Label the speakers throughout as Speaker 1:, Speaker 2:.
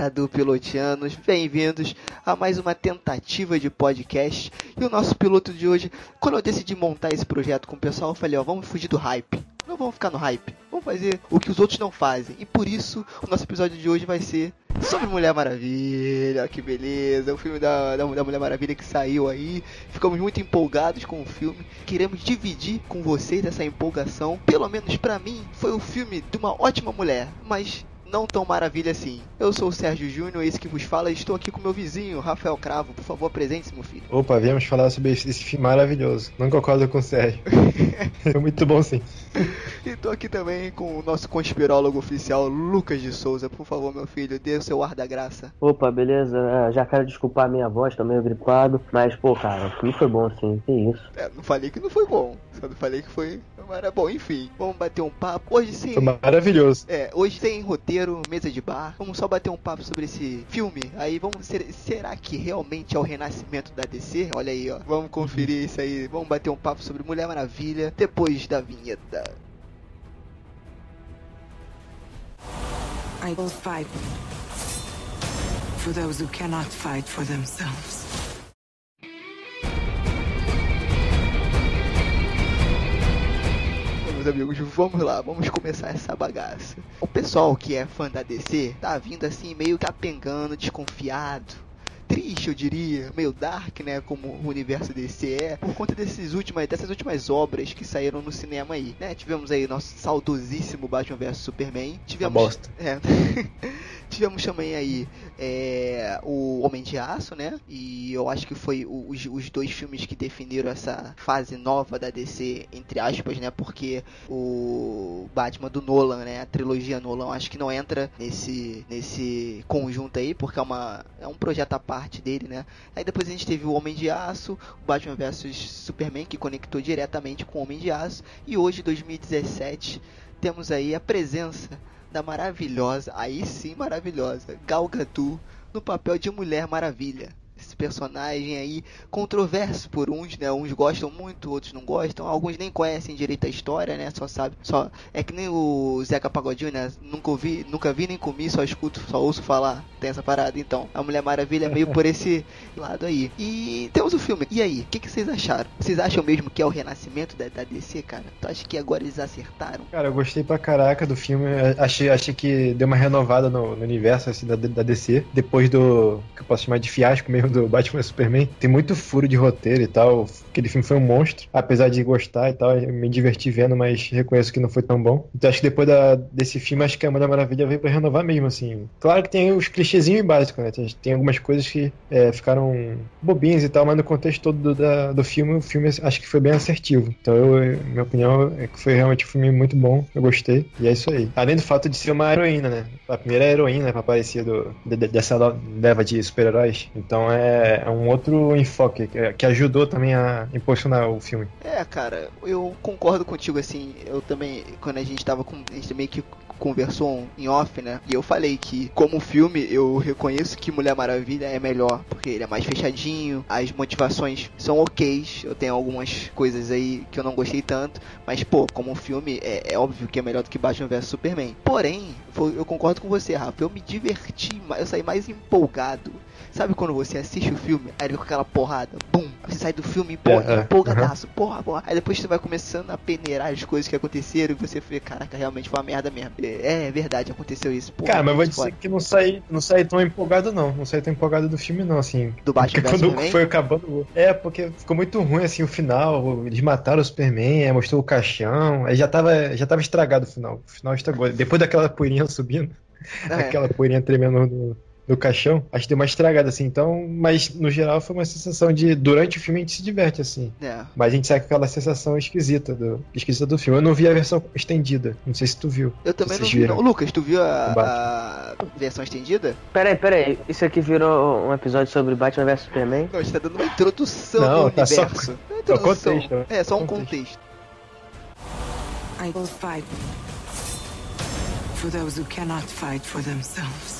Speaker 1: galera do Pilotianos, bem-vindos a mais uma tentativa de podcast. E o nosso piloto de hoje, quando eu decidi montar esse projeto com o pessoal, eu falei, ó, vamos fugir do hype. Não vamos ficar no hype. Vamos fazer o que os outros não fazem. E por isso, o nosso episódio de hoje vai ser sobre Mulher Maravilha. Que beleza! O filme da, da, da Mulher Maravilha que saiu aí. Ficamos muito empolgados com o filme. Queremos dividir com vocês essa empolgação. Pelo menos para mim, foi o filme de uma ótima mulher. Mas não tão maravilha assim. Eu sou o Sérgio Júnior, esse que vos fala, e estou aqui com meu vizinho, Rafael Cravo. Por favor, apresente-se, meu filho.
Speaker 2: Opa, viemos falar sobre esse, esse filme maravilhoso. Não concordo com o Sérgio. Foi muito bom, sim.
Speaker 1: e estou aqui também com o nosso conspirólogo oficial, Lucas de Souza. Por favor, meu filho, dê o seu ar da graça.
Speaker 3: Opa, beleza. É, já quero desculpar a minha voz, tô meio gripado. Mas, pô, cara, o filme foi bom, sim. Que isso.
Speaker 1: É, não falei que não foi bom. Só não falei que foi. Mas bom, enfim. Vamos bater um papo. Hoje sim.
Speaker 2: Foi maravilhoso.
Speaker 1: É, hoje sem roteiro, mesa de bar. Vamos só bater um papo sobre esse filme. Aí vamos. Ser, será que realmente é o renascimento da DC? Olha aí, ó. Vamos conferir isso aí. Vamos bater um papo sobre Mulher Maravilha depois da vinheta.
Speaker 4: I will fight for those who cannot fight for themselves.
Speaker 1: Meus amigos, vamos lá, vamos começar essa bagaça. O pessoal que é fã da DC tá vindo assim meio capengando, desconfiado. Triste, eu diria, meio dark, né? Como o universo DC é, por conta desses últimas, dessas últimas obras que saíram no cinema aí, né? Tivemos aí nosso saudosíssimo Batman vs Superman. Tivemos.
Speaker 2: Uma bosta.
Speaker 1: É. Tivemos também aí é, o Homem de Aço, né? E eu acho que foi os, os dois filmes que definiram essa fase nova da DC, entre aspas, né? Porque o Batman do Nolan, né? A trilogia Nolan, acho que não entra nesse, nesse conjunto aí, porque é, uma, é um projeto à parte dele, né? Aí depois a gente teve o Homem de Aço, o Batman vs Superman, que conectou diretamente com o Homem de Aço. E hoje, 2017, temos aí a presença da maravilhosa, aí sim maravilhosa, Gal Gadot no papel de Mulher Maravilha. Esse personagem aí controverso por uns, né? Uns gostam muito, outros não gostam. Alguns nem conhecem direito a história, né? Só sabe, só é que nem o Zeca Pagodinho, né? Nunca ouvi, nunca vi nem comi, só escuto, só ouço falar. Tem essa parada, então. A Mulher Maravilha é meio por esse lado aí. E temos o filme. E aí, o que, que, vocês acharam? Vocês acham mesmo que é o renascimento da, da DC, cara? Tu acha que agora eles acertaram?
Speaker 2: Cara, eu gostei pra caraca do filme. Achei, achei que deu uma renovada no, no universo assim, da, da DC. Depois do que eu posso chamar de fiasco mesmo do Batman Superman. Tem muito furo de roteiro e tal. Aquele filme foi um monstro. Apesar de gostar e tal, me diverti vendo, mas reconheço que não foi tão bom. Então acho que depois da, desse filme, acho que a Mulher Maravilha veio pra renovar mesmo, assim. Claro que tem os clichêzinhos básicos, né? Tem, algumas coisas que é, ficaram bobinhas e tal, mas no contexto todo do, da, do filme, o filme acho que foi bem assertivo. Então, eu, minha opinião é que foi realmente um filme muito bom. Eu gostei. E é isso aí. Além do fato de ser uma heroína, né? A primeira heroína pra aparecer do, de, dessa leva de super-heróis. Então é é um outro enfoque que, que ajudou também a impulsionar o filme.
Speaker 1: É, cara, eu concordo contigo, assim, eu também, quando a gente tava com, a gente meio que conversou em off, né? E eu falei que, como filme, eu reconheço que Mulher Maravilha é melhor, porque ele é mais fechadinho, as motivações são ok. Eu tenho algumas coisas aí que eu não gostei tanto, mas, pô, como filme, é, é óbvio que é melhor do que Batman vs Superman. Porém, eu concordo com você, Rafa, eu me diverti, eu saí mais empolgado Sabe quando você assiste o filme, aí ele com aquela porrada, bum, você sai do filme empolga, é, empolgadaço, uhum. porra, porra. Aí depois você vai começando a peneirar as coisas que aconteceram e você vê, caraca, realmente foi uma merda mesmo. É, é verdade, aconteceu isso.
Speaker 2: Porra, Cara, mas vou dizer que não saí, não saí tão empolgado não, não saí tão empolgado do filme não, assim.
Speaker 1: Do Batman
Speaker 2: quando Superman? foi acabando. É, porque ficou muito ruim assim o final, eles mataram o Superman, mostrou o caixão, aí já tava, já tava estragado o final. O final estragou. Depois daquela poeirinha subindo, é. aquela poeirinha tremendo no do caixão, acho que deu uma estragada, assim. Então, mas no geral foi uma sensação de. Durante o filme a gente se diverte, assim. É. Mas a gente sai com aquela sensação esquisita do, esquisita do filme. Eu não vi a versão estendida. Não sei se tu viu.
Speaker 1: Eu também não vi, não. Lucas, tu viu a, a versão estendida?
Speaker 3: Peraí, peraí. Isso aqui virou um episódio sobre Batman vs Superman?
Speaker 1: Não, a gente tá dando uma introdução
Speaker 2: não,
Speaker 1: no
Speaker 2: tá
Speaker 1: universo.
Speaker 2: Só, é só contexto.
Speaker 1: É, só um contexto. contexto.
Speaker 4: I will fight for those who cannot fight for themselves.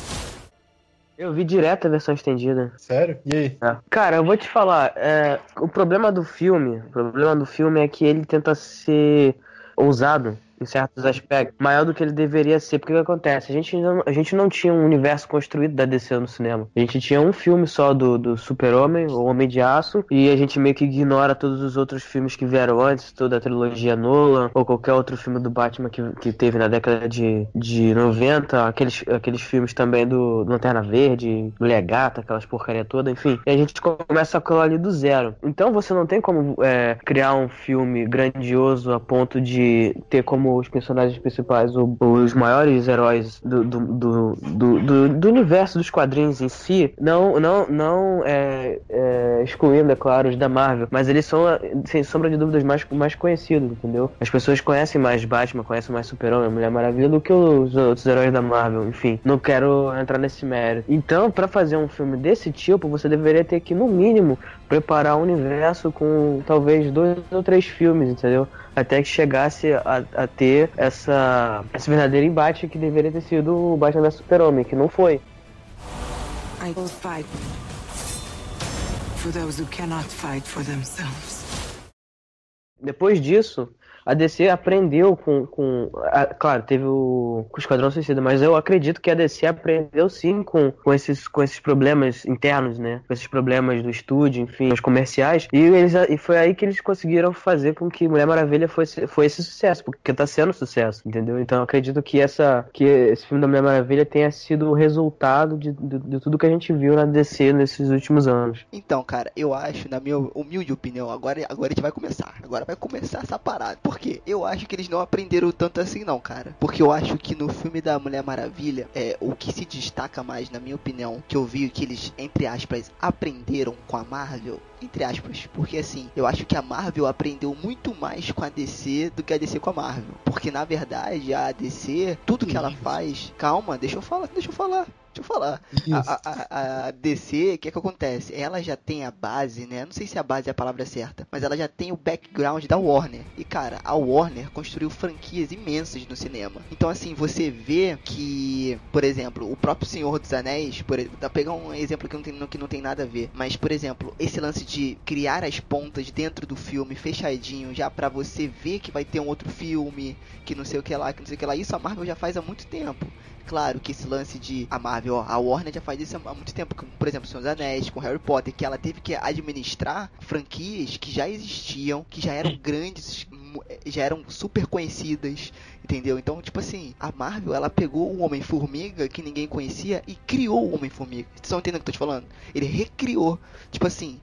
Speaker 3: Eu vi direto a versão estendida.
Speaker 2: Sério? E aí?
Speaker 3: É. Cara, eu vou te falar, é, o problema do filme, o problema do filme é que ele tenta ser ousado em certos aspectos, maior do que ele deveria ser. Porque o que acontece? A gente não, a gente não tinha um universo construído da DC no cinema. A gente tinha um filme só do, do Super-Homem, o Homem de Aço, e a gente meio que ignora todos os outros filmes que vieram antes, toda a trilogia Nolan, ou qualquer outro filme do Batman que, que teve na década de, de 90, aqueles, aqueles filmes também do, do Lanterna Verde, Mulher Gata, aquelas porcaria toda, enfim. E a gente começa aquilo ali do zero. Então você não tem como é, criar um filme grandioso a ponto de ter como os personagens principais o, os maiores heróis do, do, do, do, do universo dos quadrinhos em si, não, não, não é, é, excluindo, é claro, os da Marvel, mas eles são, sem sombra de dúvidas, mais, mais conhecidos, entendeu? As pessoas conhecem mais Batman, conhecem mais Super-Homem, Mulher Maravilha do que os outros heróis da Marvel, enfim. Não quero entrar nesse mérito. Então, para fazer um filme desse tipo, você deveria ter que, no mínimo, preparar um universo com talvez dois ou três filmes, entendeu? Até que chegasse a, a ter essa, esse verdadeiro embate que deveria ter sido o Batman vs Super-Homem, que não foi.
Speaker 4: I will fight for those who cannot fight for themselves.
Speaker 3: Depois disso, a DC aprendeu com. com a, claro, teve o, o Esquadrão Suicida, mas eu acredito que a DC aprendeu sim com, com, esses, com esses problemas internos, né? Com esses problemas do estúdio, enfim, os comerciais. E, eles, e foi aí que eles conseguiram fazer com que Mulher Maravilha fosse, foi esse sucesso, porque tá sendo sucesso, entendeu? Então eu acredito que, essa, que esse filme da Mulher Maravilha tenha sido o resultado de, de, de tudo que a gente viu na DC nesses últimos anos.
Speaker 1: Então, cara, eu acho, na minha humilde opinião, agora, agora a gente vai começar. Agora vai começar essa parada. Por quê? Eu acho que eles não aprenderam tanto assim, não, cara. Porque eu acho que no filme da Mulher Maravilha, é o que se destaca mais, na minha opinião, que eu vi que eles, entre aspas, aprenderam com a Marvel entre aspas, porque assim, eu acho que a Marvel aprendeu muito mais com a DC do que a DC com a Marvel, porque na verdade a DC, tudo que ela faz, calma, deixa eu falar, deixa eu falar. Deixa eu falar. A, a, a, DC, o que é que acontece? Ela já tem a base, né? Não sei se a base é a palavra certa, mas ela já tem o background da Warner. E cara, a Warner construiu franquias imensas no cinema. Então assim, você vê que, por exemplo, o próprio Senhor dos Anéis, por tá pegar um exemplo que não tem, que não tem nada a ver, mas por exemplo, esse lance de criar as pontas dentro do filme fechadinho, já para você ver que vai ter um outro filme, que não sei o que lá, que não sei o que lá. Isso a Marvel já faz há muito tempo. Claro que esse lance de a Marvel, ó, a Warner já faz isso há muito tempo, por exemplo, Senhor dos Anéis, com Harry Potter, que ela teve que administrar franquias que já existiam, que já eram grandes, já eram super conhecidas, entendeu? Então, tipo assim, a Marvel, ela pegou o Homem-Formiga que ninguém conhecia e criou o Homem-Formiga. Vocês estão entendendo o que eu tô te falando? Ele recriou. Tipo assim,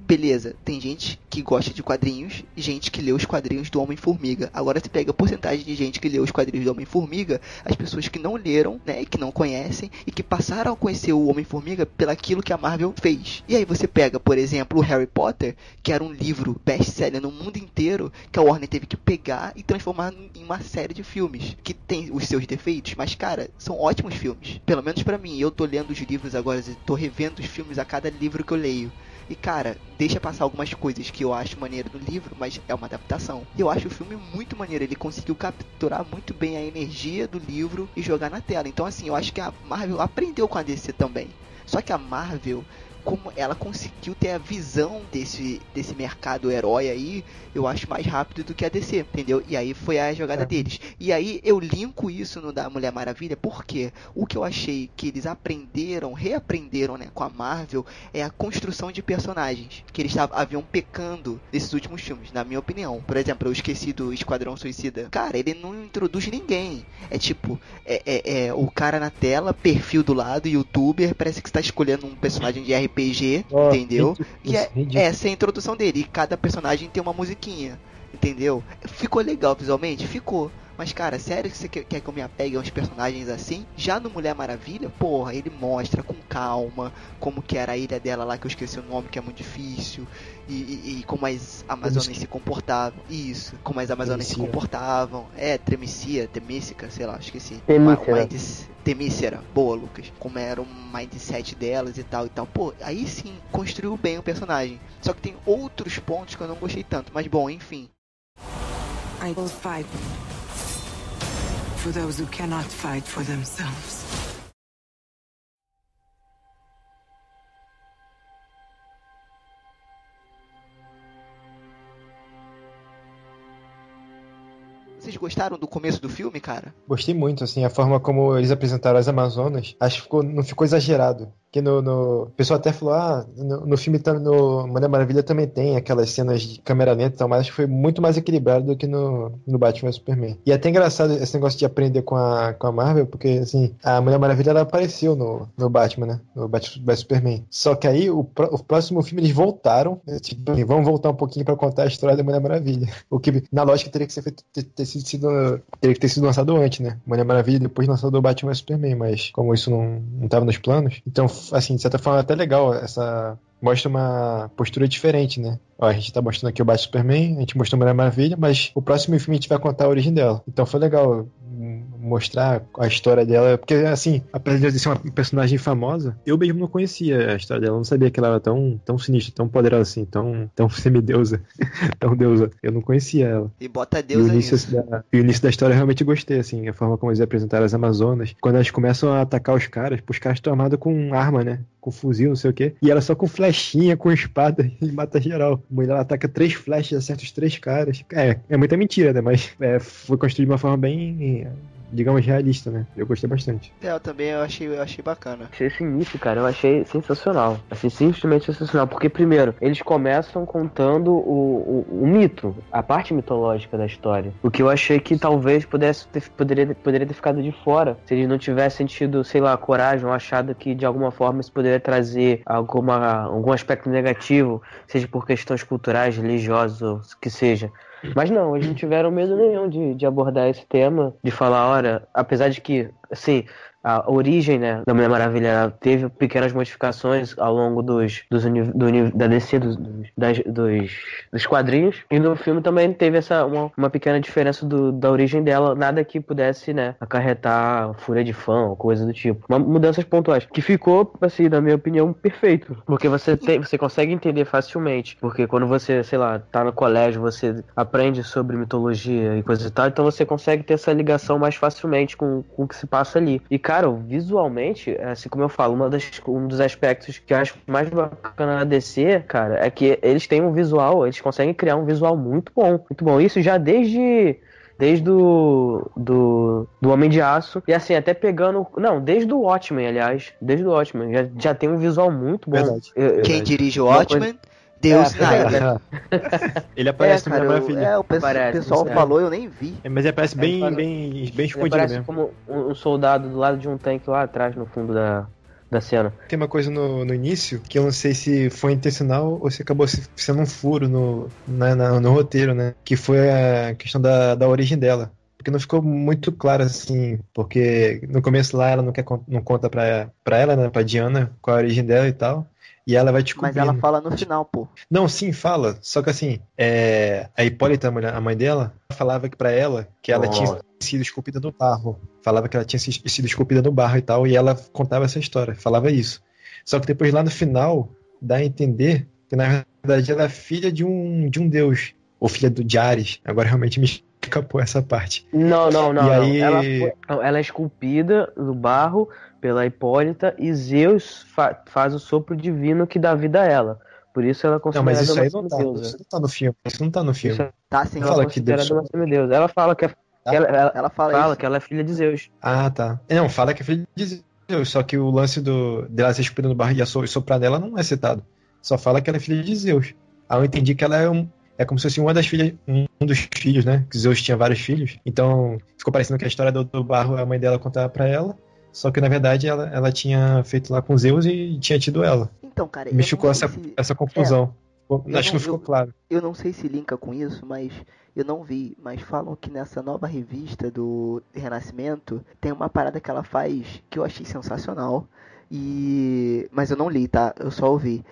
Speaker 1: beleza, tem gente que gosta de quadrinhos gente que lê os quadrinhos do Homem-Formiga. Agora você pega a porcentagem de gente que lê os quadrinhos do Homem-Formiga, as pessoas que não leram, né, que não conhecem e que passaram a conhecer o Homem-Formiga pelaquilo que a Marvel fez. E aí você pega, por exemplo, o Harry Potter, que era um livro best-seller no mundo inteiro, que a Warner teve que pegar e transformar em uma série de filmes que tem os seus defeitos, mas cara, são ótimos filmes. Pelo menos para mim, eu tô lendo os livros agora, tô revendo os filmes a cada livro que eu leio. E cara, deixa passar algumas coisas que eu acho maneiro no livro, mas é uma adaptação. E eu acho o filme muito maneiro, ele conseguiu capturar muito bem a energia do livro e jogar na tela. Então assim, eu acho que a Marvel aprendeu com a DC também. Só que a Marvel como ela conseguiu ter a visão desse, desse mercado herói aí, eu acho mais rápido do que a DC, entendeu? E aí foi a jogada é. deles. E aí eu linko isso no da Mulher Maravilha, porque o que eu achei que eles aprenderam, reaprenderam, né, com a Marvel, é a construção de personagens, que eles haviam pecando nesses últimos filmes, na minha opinião. Por exemplo, eu esqueci do Esquadrão Suicida. Cara, ele não introduz ninguém. É tipo, é, é, é o cara na tela, perfil do lado, youtuber, parece que está escolhendo um personagem de RPG RPG, oh, entendeu? E é, essa é a introdução dele. E cada personagem tem uma musiquinha, entendeu? Ficou legal visualmente? Ficou. Mas, cara, sério que você quer que eu me apegue a uns personagens assim? Já no Mulher Maravilha, porra, ele mostra com calma como que era a ilha dela lá, que eu esqueci o nome, que é muito difícil. E, e, e como as Amazonas se comportavam. Isso, como as Amazonas se comportavam. É, Tremicia, Temícica, sei lá, esqueci.
Speaker 3: Temícera.
Speaker 1: Temícera, boa, Lucas. Como era o mindset delas e tal e tal. Pô, aí sim, construiu bem o personagem. Só que tem outros pontos que eu não gostei tanto. Mas bom, enfim.
Speaker 4: I will fight for those who cannot fight for themselves.
Speaker 1: Vocês gostaram do começo do filme, cara?
Speaker 2: Gostei muito, assim, a forma como eles apresentaram as Amazonas. Acho que ficou, não ficou exagerado. Que no, no... O pessoal até falou, ah, no, no filme, no Mulher Maravilha também tem aquelas cenas de câmera lenta e tal, mas acho que foi muito mais equilibrado do que no, no Batman vs Superman. E é até engraçado esse negócio de aprender com a, com a Marvel, porque, assim, a Mulher Maravilha, ela apareceu no, no Batman, né? No Batman Superman. Só que aí, o, o próximo filme, eles voltaram, né? tipo, vamos voltar um pouquinho pra contar a história da Mulher Maravilha. O que, na lógica, teria que ser feito, ter, ter sido, teria que ter sido lançado antes, né? Mulher Maravilha, depois lançado o Batman vs Superman, mas como isso não, não tava nos planos, então, assim, de certa forma, é até legal essa. Mostra uma postura diferente, né? Ó, a gente tá mostrando aqui o Batman Superman, a gente mostrou Mulher Maravilha, mas o próximo filme a gente vai contar a origem dela. Então foi legal mostrar a história dela, porque assim, apesar de ser uma personagem famosa, eu mesmo não conhecia a história dela, eu não sabia que ela era tão, tão sinistra, tão poderosa assim, tão, tão semideusa, tão deusa. Eu não conhecia ela.
Speaker 1: E bota Deus
Speaker 2: e o início, da, e o início da história eu realmente gostei, assim, a forma como eles apresentaram as Amazonas. Quando elas começam a atacar os caras, os caras estão armados com arma, né? Com fuzil, não sei o quê. E ela só com flechinha, com espada e mata geral. A mulher ela ataca três flechas, acerta os três caras. É, é muita mentira, né? Mas é, foi construído de uma forma bem digamos, realista, né? Eu gostei bastante.
Speaker 1: É, eu também eu achei, eu achei bacana.
Speaker 3: Achei esse início, cara, eu achei sensacional. Achei simplesmente sensacional. Porque, primeiro, eles começam contando o, o, o mito, a parte mitológica da história. O que eu achei que talvez pudesse ter, poderia, poderia ter ficado de fora se eles não tivessem tido, sei lá, coragem ou achado que de alguma forma isso poderia trazer alguma, algum aspecto negativo, seja por questões culturais, religiosas, ou que seja. Mas não, eles não tiveram medo nenhum de, de abordar esse tema, de falar, olha, apesar de que, assim, a origem né, da Mulher Maravilha teve pequenas modificações ao longo dos, dos do, da DC dos, das, dos, dos quadrinhos. E no filme também teve essa uma, uma pequena diferença do, da origem dela. Nada que pudesse né acarretar fúria de fã ou coisa do tipo. Uma, mudanças pontuais que ficou assim na minha opinião perfeito. Porque você tem você consegue entender facilmente. Porque quando você sei lá tá no colégio você aprende sobre mitologia e coisa e tal então você consegue ter essa ligação mais facilmente com, com o que se passa ali. E cara, visualmente, assim como eu falo, uma das, um dos aspectos que eu acho mais bacana na DC, cara, é que eles têm um visual, eles conseguem criar um visual muito bom. Muito bom. Isso já desde desde o do, do Homem de Aço. E assim, até pegando. Não, desde o Watchmen, aliás. Desde o Watchmen. Já, já tem um visual muito bom.
Speaker 1: Verdade. Eu, Quem dirige o Watchmen? Coisa... Deus é,
Speaker 2: Snyder. ele aparece
Speaker 1: é, cara,
Speaker 2: no Maravilha.
Speaker 1: É, o pessoal, pessoal falou, eu nem vi.
Speaker 2: É, mas ele aparece bem, bem, bem, bem escondido
Speaker 3: ele
Speaker 2: mesmo.
Speaker 3: como um soldado do lado de um tanque lá atrás, no fundo da, da cena.
Speaker 2: Tem uma coisa no, no início que eu não sei se foi intencional ou se acabou sendo um furo no, na, na, no roteiro, né? Que foi a questão da, da origem dela porque não ficou muito claro assim, porque no começo lá ela não quer não conta pra, pra ela, né, pra Diana, qual a origem dela e tal. E ela vai te
Speaker 1: Mas ela fala no final, pô.
Speaker 2: Não, sim, fala. Só que assim, é... a Hipólita, a mãe dela, falava que para ela que ela oh. tinha sido esculpida no barro. Falava que ela tinha sido esculpida no barro e tal, e ela contava essa história, falava isso. Só que depois lá no final dá a entender que na verdade ela é filha de um, de um deus, ou filha do de Ares. Agora realmente me escapou essa parte.
Speaker 3: Não, não, não. Aí... Ela, foi... ela é esculpida no barro pela Hipólita e Zeus fa faz o sopro divino que dá vida a ela. Por isso ela é considera
Speaker 2: Não, mas isso aí não tá, isso não tá no filme. Isso não tá no filme. Isso, é-
Speaker 1: tá sim.
Speaker 3: Ela fala que Deus... Ela fala que é,
Speaker 1: tá?
Speaker 3: ela, ela,
Speaker 1: ela, fala,
Speaker 3: fala que ela é filha de Zeus.
Speaker 2: Ah, tá. Não, fala que é filha de Zeus, só que o lance do dela ser esculpida no barro e soprar nela não é citado. Só fala que ela é filha de Zeus. Aí eu entendi que ela é um, é como se fosse uma das filhas, um dos filhos, né? Que Zeus tinha vários filhos. Então, ficou parecendo que a história do, do barro a mãe dela contava para ela. Só que na verdade ela, ela tinha feito lá com Zeus e tinha tido ela.
Speaker 1: Então, cara.
Speaker 2: Me ficou essa, se... essa confusão. É, Acho que não ficou
Speaker 1: eu,
Speaker 2: claro.
Speaker 1: Eu não sei se linka com isso, mas eu não vi. Mas falam que nessa nova revista do Renascimento tem uma parada que ela faz que eu achei sensacional. E. Mas eu não li, tá? Eu só ouvi.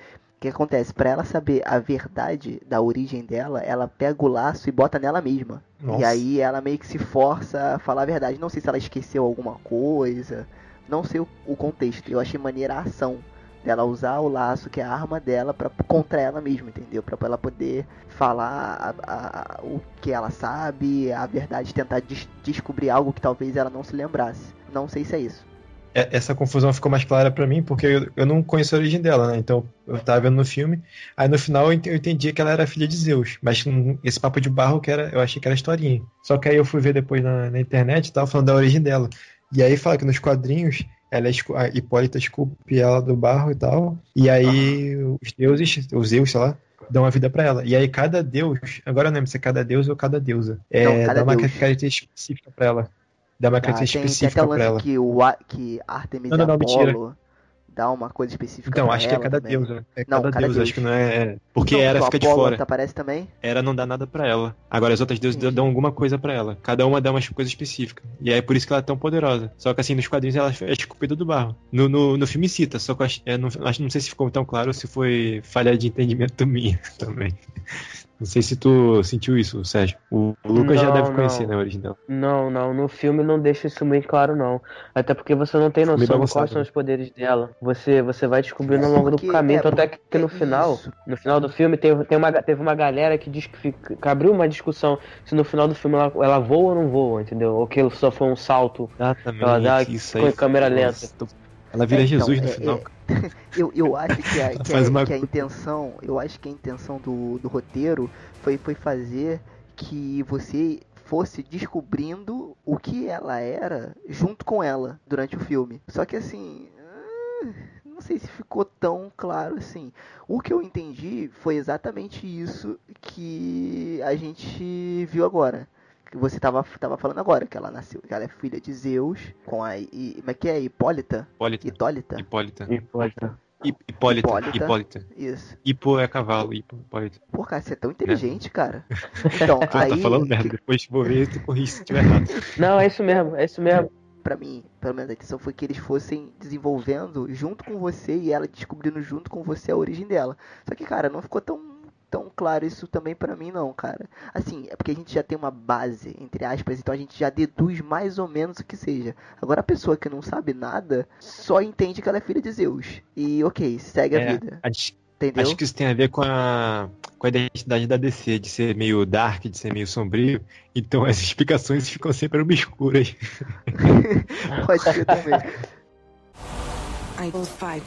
Speaker 1: O que acontece? Para ela saber a verdade da origem dela, ela pega o laço e bota nela mesma. Nossa. E aí ela meio que se força a falar a verdade. Não sei se ela esqueceu alguma coisa. Não sei o, o contexto. Eu achei maneira a ação dela usar o laço, que é a arma dela, para contra ela mesma, entendeu? Para ela poder falar a, a, o que ela sabe, a verdade, tentar des descobrir algo que talvez ela não se lembrasse. Não sei se é isso.
Speaker 2: É- essa confusão ficou mais clara pra mim, porque eu, eu não conheço a origem dela, né? Então eu tava vendo no filme, aí no final eu ente- eu entendi que ela era filha de Zeus, mas esse papo de barro que era, eu achei que era historinha. Só que aí eu fui ver depois na, na internet e tava falando da origem dela. E aí fala que nos quadrinhos ela é a Hipólita esculpe ela do barro e tal, e aí os deuses, os Zeus, sei lá, dão a vida pra ela. E aí cada deus, agora eu não lembro se é cada deus ou cada deusa, é,
Speaker 1: Não, cada
Speaker 2: dá uma
Speaker 1: deus.
Speaker 2: característica específica pra ela. Dá uma
Speaker 1: Tá, tem,
Speaker 2: característica
Speaker 1: tem até
Speaker 2: específica
Speaker 1: o
Speaker 2: pra ela.
Speaker 1: que, o, que Artemis
Speaker 2: Não, não, não.
Speaker 1: Apolo dá uma coisa específica
Speaker 2: Então, acho que é cada
Speaker 1: também.
Speaker 2: deusa. É
Speaker 1: Não,
Speaker 2: cada,
Speaker 1: cada
Speaker 2: deus, acho que não é. é- Porque
Speaker 1: Não,
Speaker 2: Hera
Speaker 1: o
Speaker 2: fica de fora.
Speaker 1: aparece também?
Speaker 2: Hera não dá nada pra ela. Agora as outras deusas dão alguma coisa pra ela. Cada uma dá umas coisas específicas. E aí é por isso que ela é tão poderosa. Só que assim, nos quadrinhos ela é esculpida do barro. No, no, no filme cita, só que eu acho, é, não, acho- não sei se ficou tão claro ou se foi falha de entendimento minha também. Não sei se tu sentiu isso, Sérgio. O Lucas já
Speaker 3: Não,
Speaker 2: deve conhecer,
Speaker 3: não.
Speaker 2: né, dela.
Speaker 3: Não, não, no filme não deixa isso bem claro, não. Até porque você não tem
Speaker 2: Meio
Speaker 3: noção de quais são
Speaker 2: né?
Speaker 3: os poderes dela. Você, você vai descobrindo ao longo do caminho.
Speaker 1: é,
Speaker 3: Tanto é que, no
Speaker 1: é
Speaker 3: final,
Speaker 1: isso.
Speaker 3: no final do filme, teve, tem uma, teve uma galera que, diz que, fica- que abriu uma discussão se no final do filme ela, ela voa ou não voa, entendeu? Ou que só foi um salto.
Speaker 2: Exatamente.
Speaker 3: Ela dá-
Speaker 2: isso aí.
Speaker 3: câmera
Speaker 2: Nossa,
Speaker 3: lenta.
Speaker 2: tô- Ela vira
Speaker 1: É, então,
Speaker 2: Jesus no
Speaker 1: é-
Speaker 2: final.
Speaker 1: Eu, eu acho que a, que, a,
Speaker 2: uma
Speaker 1: que a intenção, eu acho que a intenção do, do roteiro foi, foi fazer que você fosse descobrindo o que ela era junto com ela durante o filme. Só que assim, ah, não sei se ficou tão claro assim. O que eu entendi foi exatamente isso que a gente viu agora. Que você tava, tava falando agora, que ela nasceu, que ela é filha de Zeus, com a. I, como é que é? Hipólita?
Speaker 2: Hipólita.
Speaker 1: Hipólita?
Speaker 2: Hipólita.
Speaker 3: Hipólita.
Speaker 2: Hip- Hipólita.
Speaker 1: Hipólita.
Speaker 2: Hipólita.
Speaker 1: Isso.
Speaker 2: Hipo é cavalo, hipo, Hipólita.
Speaker 1: Pô, cara, você é tão inteligente, cara. Então,
Speaker 2: Pô,
Speaker 1: aí,
Speaker 2: tá falando merda,
Speaker 1: que-
Speaker 2: depois vou ver tu corrige se tiver errado.
Speaker 3: Não, é isso mesmo, é isso mesmo.
Speaker 1: pra mim, pelo menos a intenção foi que eles fossem desenvolvendo junto com você e ela descobrindo junto com você a origem dela. Só que, cara, não ficou tão, tão claro isso também pra mim, não, cara. Assim, é porque a gente já tem uma base, entre aspas, então a gente já deduz mais ou menos o que seja. Agora, a pessoa que não sabe nada só entende que ela é filha de Zeus. E, ok, segue a
Speaker 2: É,
Speaker 1: vida.
Speaker 2: acho,
Speaker 1: Entendeu?
Speaker 2: acho que isso tem a ver com a, com a identidade da DC, de ser meio dark, de ser meio sombrio. Então as explicações ficam sempre obscuras.
Speaker 1: Pode ser também.
Speaker 4: I will fight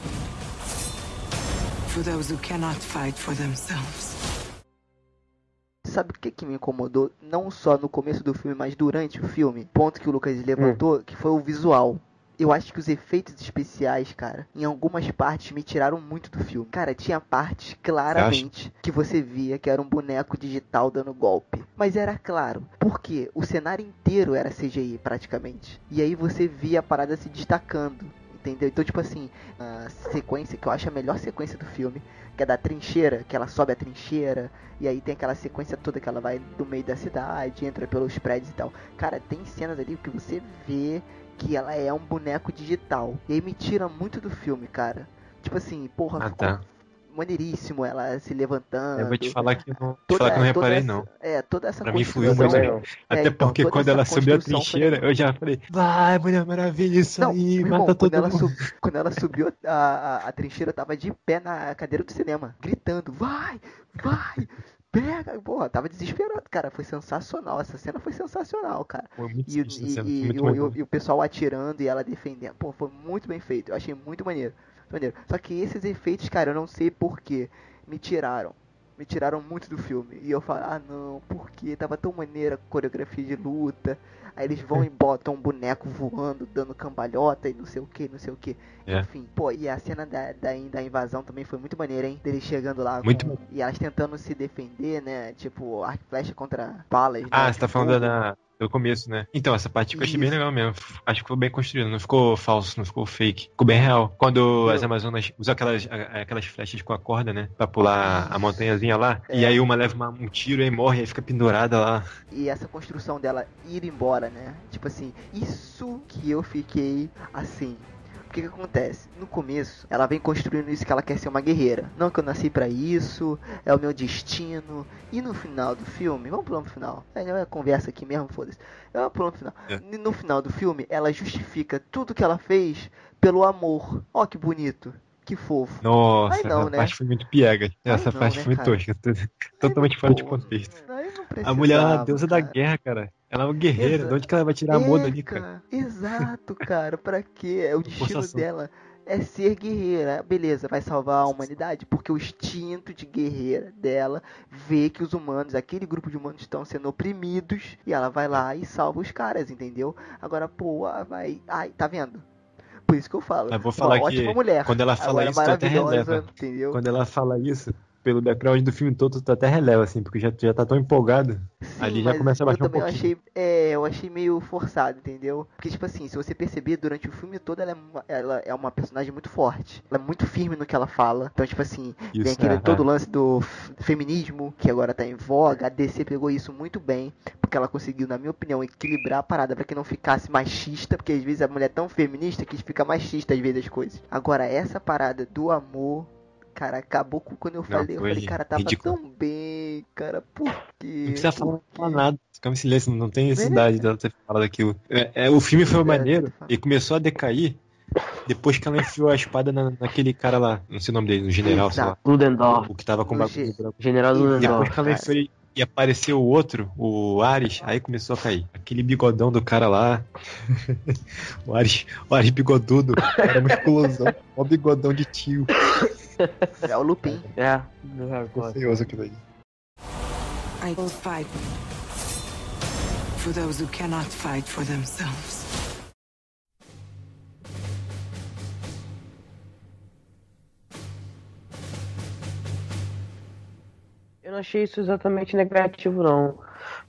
Speaker 4: for those who cannot fight for themselves.
Speaker 1: Sabe o que, que me incomodou? Não só no começo do filme, mas durante o filme. Ponto que o Lucas levantou, que foi o visual. Eu acho que os efeitos especiais, cara, em algumas partes me tiraram muito do filme. Cara, tinha partes claramente que você via que era um boneco digital dando golpe. Mas era claro, porque o cenário inteiro era CGI praticamente. E aí você via a parada se destacando. Entendeu? Então, tipo assim, a sequência que eu acho a melhor sequência do filme, que é da trincheira, que ela sobe a trincheira, e aí tem aquela sequência toda que ela vai do meio da cidade, entra pelos prédios e tal. Cara, tem cenas ali que você vê que ela é um boneco digital. E aí me tira muito do filme, cara. Tipo assim, porra,
Speaker 2: Ah,
Speaker 1: ficou
Speaker 2: tá.
Speaker 1: Maneiríssimo ela se levantando.
Speaker 2: Eu vou te falar que não,
Speaker 1: Toda-
Speaker 2: falar que não reparei,
Speaker 1: essa-
Speaker 2: não.
Speaker 1: É, toda essa
Speaker 2: Pra mim fluiu muito bem.
Speaker 3: não.
Speaker 1: É,
Speaker 2: Até
Speaker 1: então,
Speaker 2: porque quando ela subiu a
Speaker 1: foi
Speaker 2: trincheira,
Speaker 1: legal.
Speaker 2: eu já falei, vai, Mulher Maravilha, isso
Speaker 1: Não,
Speaker 2: aí,
Speaker 1: irmão,
Speaker 2: mata todo
Speaker 1: ela,
Speaker 2: mundo.
Speaker 1: sub- quando ela subiu a, a, a trincheira, eu tava de pé na cadeira do cinema, gritando, vai, vai, pega. Porra, tava desesperado, cara. Foi sensacional. Essa cena foi sensacional, cara.
Speaker 2: Foi muito
Speaker 1: E, e- e-
Speaker 2: foi
Speaker 1: e o- e o pessoal atirando e ela defendendo. Pô, foi muito bem feito. Eu achei muito maneiro. Maneiro. Só que esses efeitos, cara, eu não sei porquê. Me tiraram. Me tiraram muito do filme. E eu falo, ah não, por quê? Tava tão maneira a coreografia de luta. Aí eles vão e botam um boneco voando, dando cambalhota e não sei o que, não sei o que.
Speaker 2: É.
Speaker 1: Enfim, pô, e a cena da, da, da invasão também foi muito maneira, hein? Deles chegando lá
Speaker 2: Muito
Speaker 1: com- e elas tentando se defender, né? Tipo, arco flecha contra balas. né?
Speaker 2: Ah, você tá falando da, do começo, né? Então, essa parte eu achei bem legal mesmo. Acho que ficou bem construído, não ficou falso, não ficou fake. Ficou bem real. Quando as Amazonas usam aquelas, aquelas flechas com a corda, né? Pra pular a montanhazinha lá. E
Speaker 1: É.
Speaker 2: aí uma leva uma- um tiro e morre, aí fica pendurada lá.
Speaker 1: E essa construção dela ir embora, né? Tipo assim, isso que eu fiquei assim. O que que acontece? No começo, ela vem construindo isso que ela quer ser uma guerreira. Não que eu nasci pra isso, é o meu destino. E no final do filme, vamos pro final. É, é conversa aqui mesmo, foda-se. Vamos pro final.
Speaker 2: É.
Speaker 1: No final do filme, ela justifica tudo que ela fez pelo amor. Ó que bonito, que fofo.
Speaker 2: Nossa,
Speaker 1: não,
Speaker 2: essa
Speaker 1: né?
Speaker 2: parte foi muito piega. Essa
Speaker 1: não,
Speaker 2: parte
Speaker 1: né,
Speaker 2: foi muito tosca. Totalmente fora de contexto. A mulher é uma deusa da
Speaker 1: cara.
Speaker 2: guerra, cara. Ela é uma guerreira,
Speaker 1: Exa-
Speaker 2: de onde que ela vai tirar a
Speaker 1: É,
Speaker 2: moda ali, cara?
Speaker 1: Exato, cara. Pra quê? É o destino
Speaker 2: Forçação.
Speaker 1: dela é ser guerreira. Beleza, vai salvar a humanidade, porque o instinto de guerreira dela vê que os humanos, aquele grupo de humanos estão sendo oprimidos e ela vai lá e salva os caras, entendeu? Agora, pô, vai, ai, tá vendo? Por isso que eu falo.
Speaker 2: Mas vou
Speaker 1: uma
Speaker 2: falar que
Speaker 1: ótima mulher.
Speaker 2: quando ela fala
Speaker 1: Agora,
Speaker 2: isso, tu até
Speaker 1: maravilhosa,
Speaker 2: releva.
Speaker 1: entendeu?
Speaker 2: Quando ela fala isso, pelo background do filme todo, tu até releva, assim, porque já, já tá tão empolgado.
Speaker 1: Sim,
Speaker 2: Ali já começa a baixar
Speaker 1: eu
Speaker 2: um pouquinho.
Speaker 1: achei, é, eu achei meio forçado, entendeu? Porque, tipo assim, se você perceber, durante o filme todo, ela é, uma, ela é uma personagem muito forte. Ela é muito firme no que ela fala. Então, tipo assim, tem
Speaker 2: Isso,
Speaker 1: aquele
Speaker 2: é,
Speaker 1: todo
Speaker 2: é.
Speaker 1: lance do feminismo, que agora tá em voga. A DC pegou isso muito bem, porque ela conseguiu, na minha opinião, equilibrar a parada pra que não ficasse machista, porque às vezes a mulher é tão feminista que fica machista às vezes as coisas. Agora, essa parada do amor. Cara, acabou com quando eu
Speaker 2: Não,
Speaker 1: falei, eu falei, cara, tava
Speaker 2: ridículo.
Speaker 1: tão bem, cara, por quê?
Speaker 2: Não precisa falar, nada. Fica em silêncio, não tem necessidade dela ter falado aquilo. É, é, o filme foi maneiro e começou a decair depois que ela enfiou a espada na- naquele cara lá. Não sei o nome dele, no general, sei lá.
Speaker 3: Ludendorff.
Speaker 2: O que tava com o bagulho.
Speaker 3: General
Speaker 1: Exato.
Speaker 2: Depois
Speaker 3: Ludendorff.
Speaker 2: que ela e apareceu o outro, o Ares, aí começou a cair. Aquele bigodão do cara lá. o Ares, o Ares bigodudo, cara musculosão. Ó bigodão de tio.
Speaker 1: É o Lupin.
Speaker 3: É, do Harry Potter.
Speaker 2: Feioso aquilo ali.
Speaker 4: I will fight for those who cannot fight for themselves.
Speaker 3: Eu não achei isso exatamente negativo, não.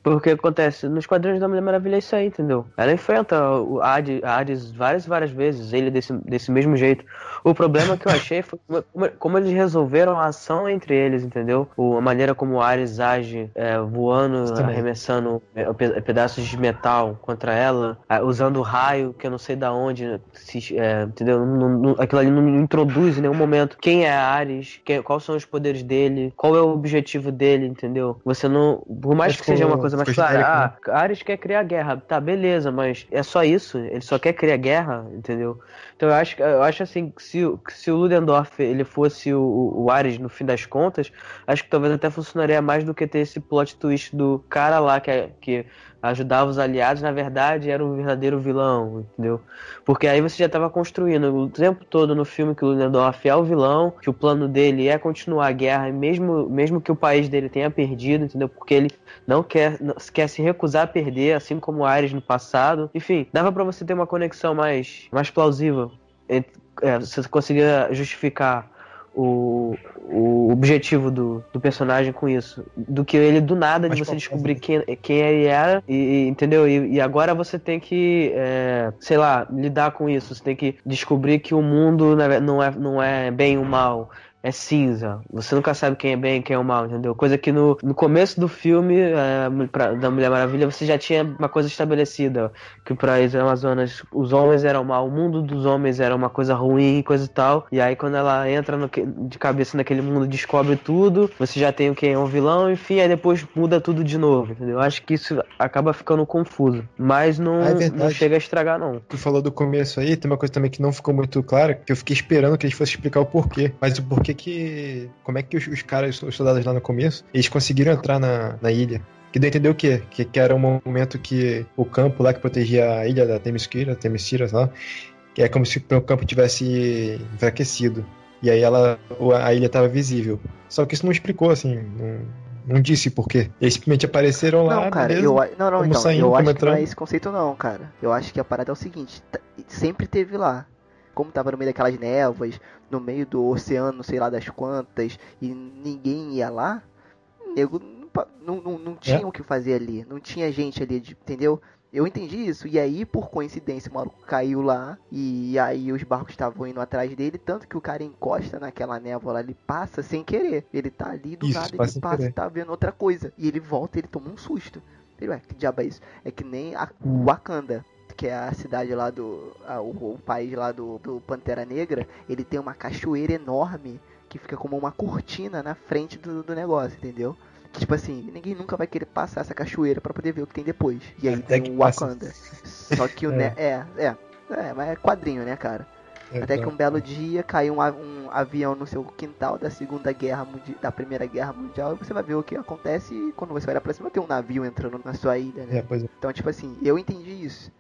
Speaker 3: Porque acontece, nos quadrinhos da Mulher Maravilha é isso aí, entendeu? Ela enfrenta o Hades, Hades várias, várias vezes, ele desse, desse mesmo jeito. O problema que eu achei foi como, como eles resolveram a ação entre eles, entendeu? O, a maneira como o Ares age, é, voando, arremessando é, pe- pedaços de metal contra ela, usando raio, que eu não sei da onde, se, é, entendeu? Não- não- aquilo ali não introduz em nenhum momento quem é Ares, quem- quais são os poderes dele, qual é o objetivo dele, entendeu? Você não. Por mais
Speaker 2: Mas
Speaker 3: que seja uma coisa mais
Speaker 2: ficou
Speaker 3: clara,
Speaker 2: genérico,
Speaker 3: ah, Ares quer criar guerra, tá, beleza, mas é só isso, ele só quer criar guerra, entendeu? Então eu acho, eu acho assim que se, o- que se o Ludendorff ele fosse o, o Ares no fim das contas, acho que talvez até funcionaria mais do que ter esse plot twist do cara lá que, é- que ajudava os aliados, na verdade era o verdadeiro vilão, entendeu? Porque aí você já estava construindo o tempo todo no filme que o Ludendorff é o vilão, que o plano dele é continuar a guerra, mesmo, mesmo que o país dele tenha perdido, entendeu? Porque ele não quer, não- quer se recusar a perder, assim como Ares no passado. Enfim, dava pra você ter uma conexão mais, mais plausível. entre- é, você conseguia justificar o, o objetivo do, do personagem com isso. Do que ele do nada de
Speaker 2: Mais
Speaker 3: você
Speaker 2: plausível.
Speaker 3: descobrir quem, quem ele era, e, entendeu? E, e agora você tem que, é, sei lá, lidar com isso. Você tem que descobrir que o mundo não é, não é bem ou mal. É cinza. Você nunca sabe quem é bem e quem é o mal, entendeu? Coisa que no, no começo do filme é, pra- da Mulher Maravilha você já tinha uma coisa estabelecida. Que para as Amazonas os homens eram mal, o mundo dos homens era uma coisa ruim, coisa e tal. E aí quando ela entra no de cabeça naquele mundo, descobre tudo, você já tem o que é um vilão, enfim, aí depois muda tudo de novo, entendeu? Acho que isso acaba ficando confuso. Mas não,
Speaker 2: Ah, é
Speaker 3: não chega a estragar, não.
Speaker 2: Tu falou do começo aí, tem uma coisa também que não ficou muito clara, que eu fiquei esperando que eles fossem explicar o porquê. Mas o porquê que. Como é que os, os caras, os soldados lá no começo, eles conseguiram entrar na, na ilha? Que deu a entender o quê? Que, que era um momento que o campo lá que protegia a ilha da Themyscira, Themyscira, lá, que é como se o campo tivesse enfraquecido. E aí ela, a ilha estava visível. Só que isso não explicou, assim, não, não disse porquê. Eles simplesmente apareceram lá,
Speaker 1: Não, cara,
Speaker 2: beleza.
Speaker 1: eu, não, não, então,
Speaker 2: saindo,
Speaker 1: eu acho que não é
Speaker 2: entrando.
Speaker 1: esse conceito não, cara. Eu acho que a parada é o seguinte, sempre teve lá. Como tava no meio daquelas névoas, no meio do oceano, sei lá das quantas, e ninguém ia lá, nego não não, não, tinha
Speaker 2: É.
Speaker 1: o que fazer ali, não tinha gente ali, de- entendeu? Eu entendi isso, e aí, por coincidência, o maluco caiu lá, e aí os barcos estavam indo atrás dele, tanto que o cara encosta naquela névoa lá, ele passa sem querer. Ele tá ali, do
Speaker 2: Isso,
Speaker 1: nada,
Speaker 2: passa
Speaker 1: ele passa
Speaker 2: querer.
Speaker 1: e tá vendo outra coisa. E ele volta e ele toma um susto. Ele, ué, que diabo é isso? É que nem a Wakanda, que é a cidade lá do. a- o, o país lá do, do Pantera Negra, ele tem uma cachoeira enorme que fica como uma cortina na frente do, do negócio, entendeu? Que, tipo assim, ninguém nunca vai querer passar essa cachoeira pra poder ver o que tem depois. E aí
Speaker 2: Até
Speaker 1: tem o
Speaker 2: passa.
Speaker 1: Wakanda. Só que o. Ne- é, é. É, mas é quadrinho, né, cara? Até que um belo dia caiu um, um avião no seu quintal da Segunda Guerra Mundial, da Primeira Guerra Mundial, e você vai ver o que acontece e quando você olhar pra cima tem um navio entrando na sua ilha, né?
Speaker 2: É, é.
Speaker 1: Então, tipo assim, eu entendi isso.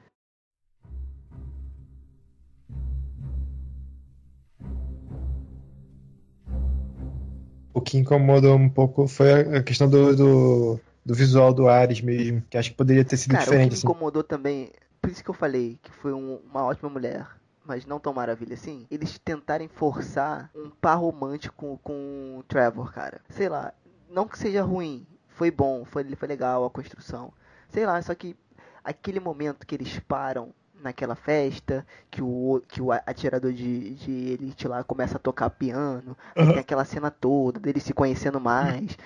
Speaker 2: O que incomodou um pouco foi a questão do, do, do visual do Ares mesmo, que acho que poderia ter sido
Speaker 1: Cara, o que
Speaker 2: diferente. assim.
Speaker 1: incomodou também, por isso que eu falei que foi um- uma ótima mulher, mas não tão maravilha assim, eles tentarem forçar um par romântico com o Trevor, cara. Sei lá, não que seja ruim, foi bom, foi, foi legal a construção. Sei lá, só que aquele momento que eles param naquela festa, que o, que o atirador de, de elite lá começa a tocar piano, aí tem aquela cena toda deles se conhecendo mais.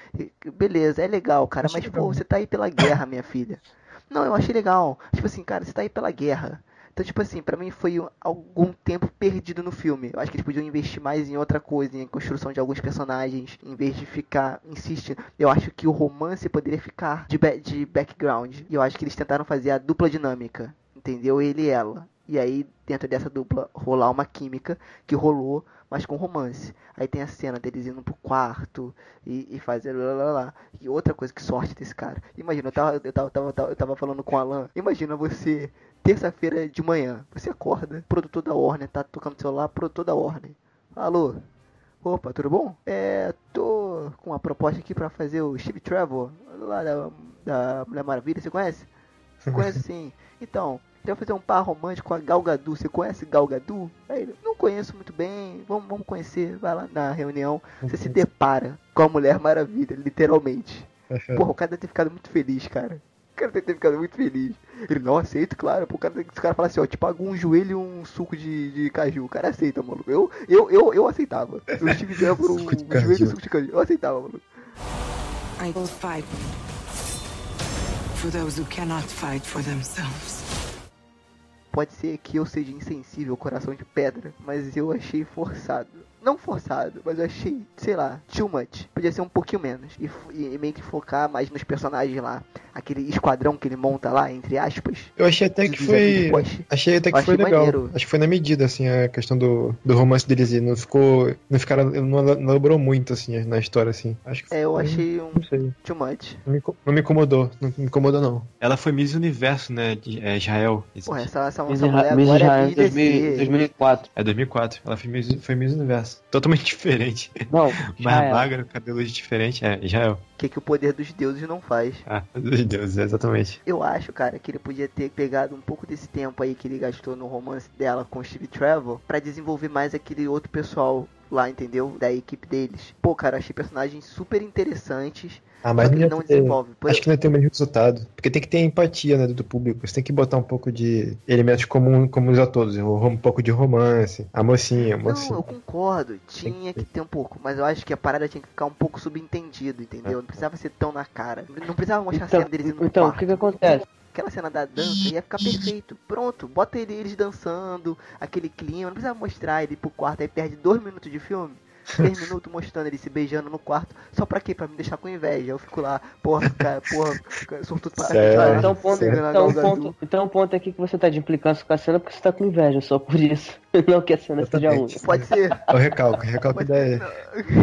Speaker 1: Beleza, é legal, cara, mas
Speaker 2: legal.
Speaker 1: pô, você tá aí pela guerra, minha filha. Não, eu achei legal. Tipo assim, cara, você tá aí pela guerra. Então, tipo assim, pra mim foi um- algum tempo perdido no filme. Eu acho que eles podiam investir mais em outra coisa, em construção de alguns personagens, em vez de ficar insistindo. Eu acho que o romance poderia ficar de, de background. E eu acho que eles tentaram fazer a dupla dinâmica, entendeu? Ele e ela. E aí, dentro dessa dupla, rolar uma química que rolou, mas com romance. Aí tem a cena deles indo pro quarto e, e fazer lá, lá, lá. E outra coisa, que sorte desse cara. Imagina, eu tava, eu tava, tava, tava, eu tava falando com o Alan. Imagina você, terça-feira de manhã, você acorda, produtor da Warner, tá tocando no celular, produtor da Warner. Alô? Opa, tudo bom? É, tô com uma proposta aqui pra fazer o Steve Trevor, lá da, da Mulher Maravilha, você conhece? Conhece sim. Então, quero fazer um par romântico com a Gal Gadot. Você conhece Gal Gadot? Aí ele, não conheço muito bem. Vamos, vamos conhecer. Vai lá na reunião. Você se depara com a Mulher Maravilha, literalmente. Porra, o cara deve ter ficado muito feliz, cara. O cara deve ter ficado muito feliz. Ele, não aceito, claro. Pô, o cara, esse cara fala assim, ó, te pago um joelho e um suco de, de caju. O cara aceita, mano. Eu, eu, eu, eu aceitava. Eu tive por um, um joelho e um suco de caju. Eu aceitava, mano.
Speaker 4: I will fight for those who cannot fight for themselves.
Speaker 1: Pode ser que eu seja insensível, coração de pedra, mas eu achei forçado. Não forçado, mas eu achei, sei lá, too much. Podia ser um pouquinho menos. E, e meio que focar mais nos personagens lá. Aquele esquadrão que ele monta lá, entre aspas.
Speaker 2: Eu achei até que foi. Achei até que
Speaker 1: Eu
Speaker 2: foi
Speaker 1: achei
Speaker 2: legal.
Speaker 1: maneiro.
Speaker 2: Acho que foi na medida, assim, a questão do, do romance deles. E não ficou. Não ficaram. Não não elaborou muito, assim, na história, assim. Acho que
Speaker 1: É, eu
Speaker 2: foi-
Speaker 1: achei um
Speaker 2: Não sei.
Speaker 1: too much.
Speaker 2: Não me, não me incomodou. Não me incomodou, não.
Speaker 5: Ela foi Miss Universo, né? De é, Israel.
Speaker 1: Porra, essa, essa,
Speaker 3: Miss
Speaker 1: essa mulher
Speaker 3: Miss
Speaker 1: agora
Speaker 3: Israel
Speaker 1: é
Speaker 3: em
Speaker 1: Miss
Speaker 3: 2000
Speaker 1: DC.
Speaker 3: 2004.
Speaker 5: É 2004. Ela foi Miss, foi Miss Universo. Totalmente diferente.
Speaker 3: Não,
Speaker 5: Mais
Speaker 3: Israel.
Speaker 5: magra, cabelo diferente. É, Israel.
Speaker 1: O que, que o poder dos deuses não faz.
Speaker 5: Ah, meu Deus, é exatamente.
Speaker 1: Eu acho, cara, que ele podia ter pegado um pouco desse tempo aí que ele gastou no romance dela com o Steve Trevor pra desenvolver mais aquele outro pessoal lá, entendeu? Da equipe deles. Pô, cara, achei personagens super interessantes,
Speaker 2: Ah, mas
Speaker 1: não
Speaker 2: ter-
Speaker 1: desenvolve. Por
Speaker 2: Acho que não ter o mesmo resultado. Porque tem que ter empatia, né, do público. Você tem que botar um pouco de elementos comum, comuns a todos. Um pouco de romance. A mocinha, a
Speaker 1: Não,
Speaker 2: mocinha.
Speaker 1: eu concordo, tinha que ter um pouco, mas eu acho que a parada tinha que ficar um pouco subentendido, entendeu? Não precisava ser tão na cara. Não precisava mostrar a
Speaker 3: Então,
Speaker 1: cena deles indo no
Speaker 3: então o que que acontece?
Speaker 1: Aquela cena da dança ia ficar perfeito. Pronto, bota ele- eles dançando, aquele clima, não precisa mostrar ele pro quarto, aí perde dois minutos de filme. Três minutos mostrando ele se beijando no quarto. Só pra quê? Pra me deixar com inveja. Eu fico lá, porra, cara, porra, sortudo
Speaker 2: Sério?
Speaker 1: caralho,
Speaker 3: Então, ponto, então, ponto, então o ponto aqui que você tá de implicância com a cena porque você tá com inveja, só por isso. Não que a cena seja.
Speaker 2: Exatamente.
Speaker 1: Pode ser.
Speaker 2: É o recalque. O recalque da é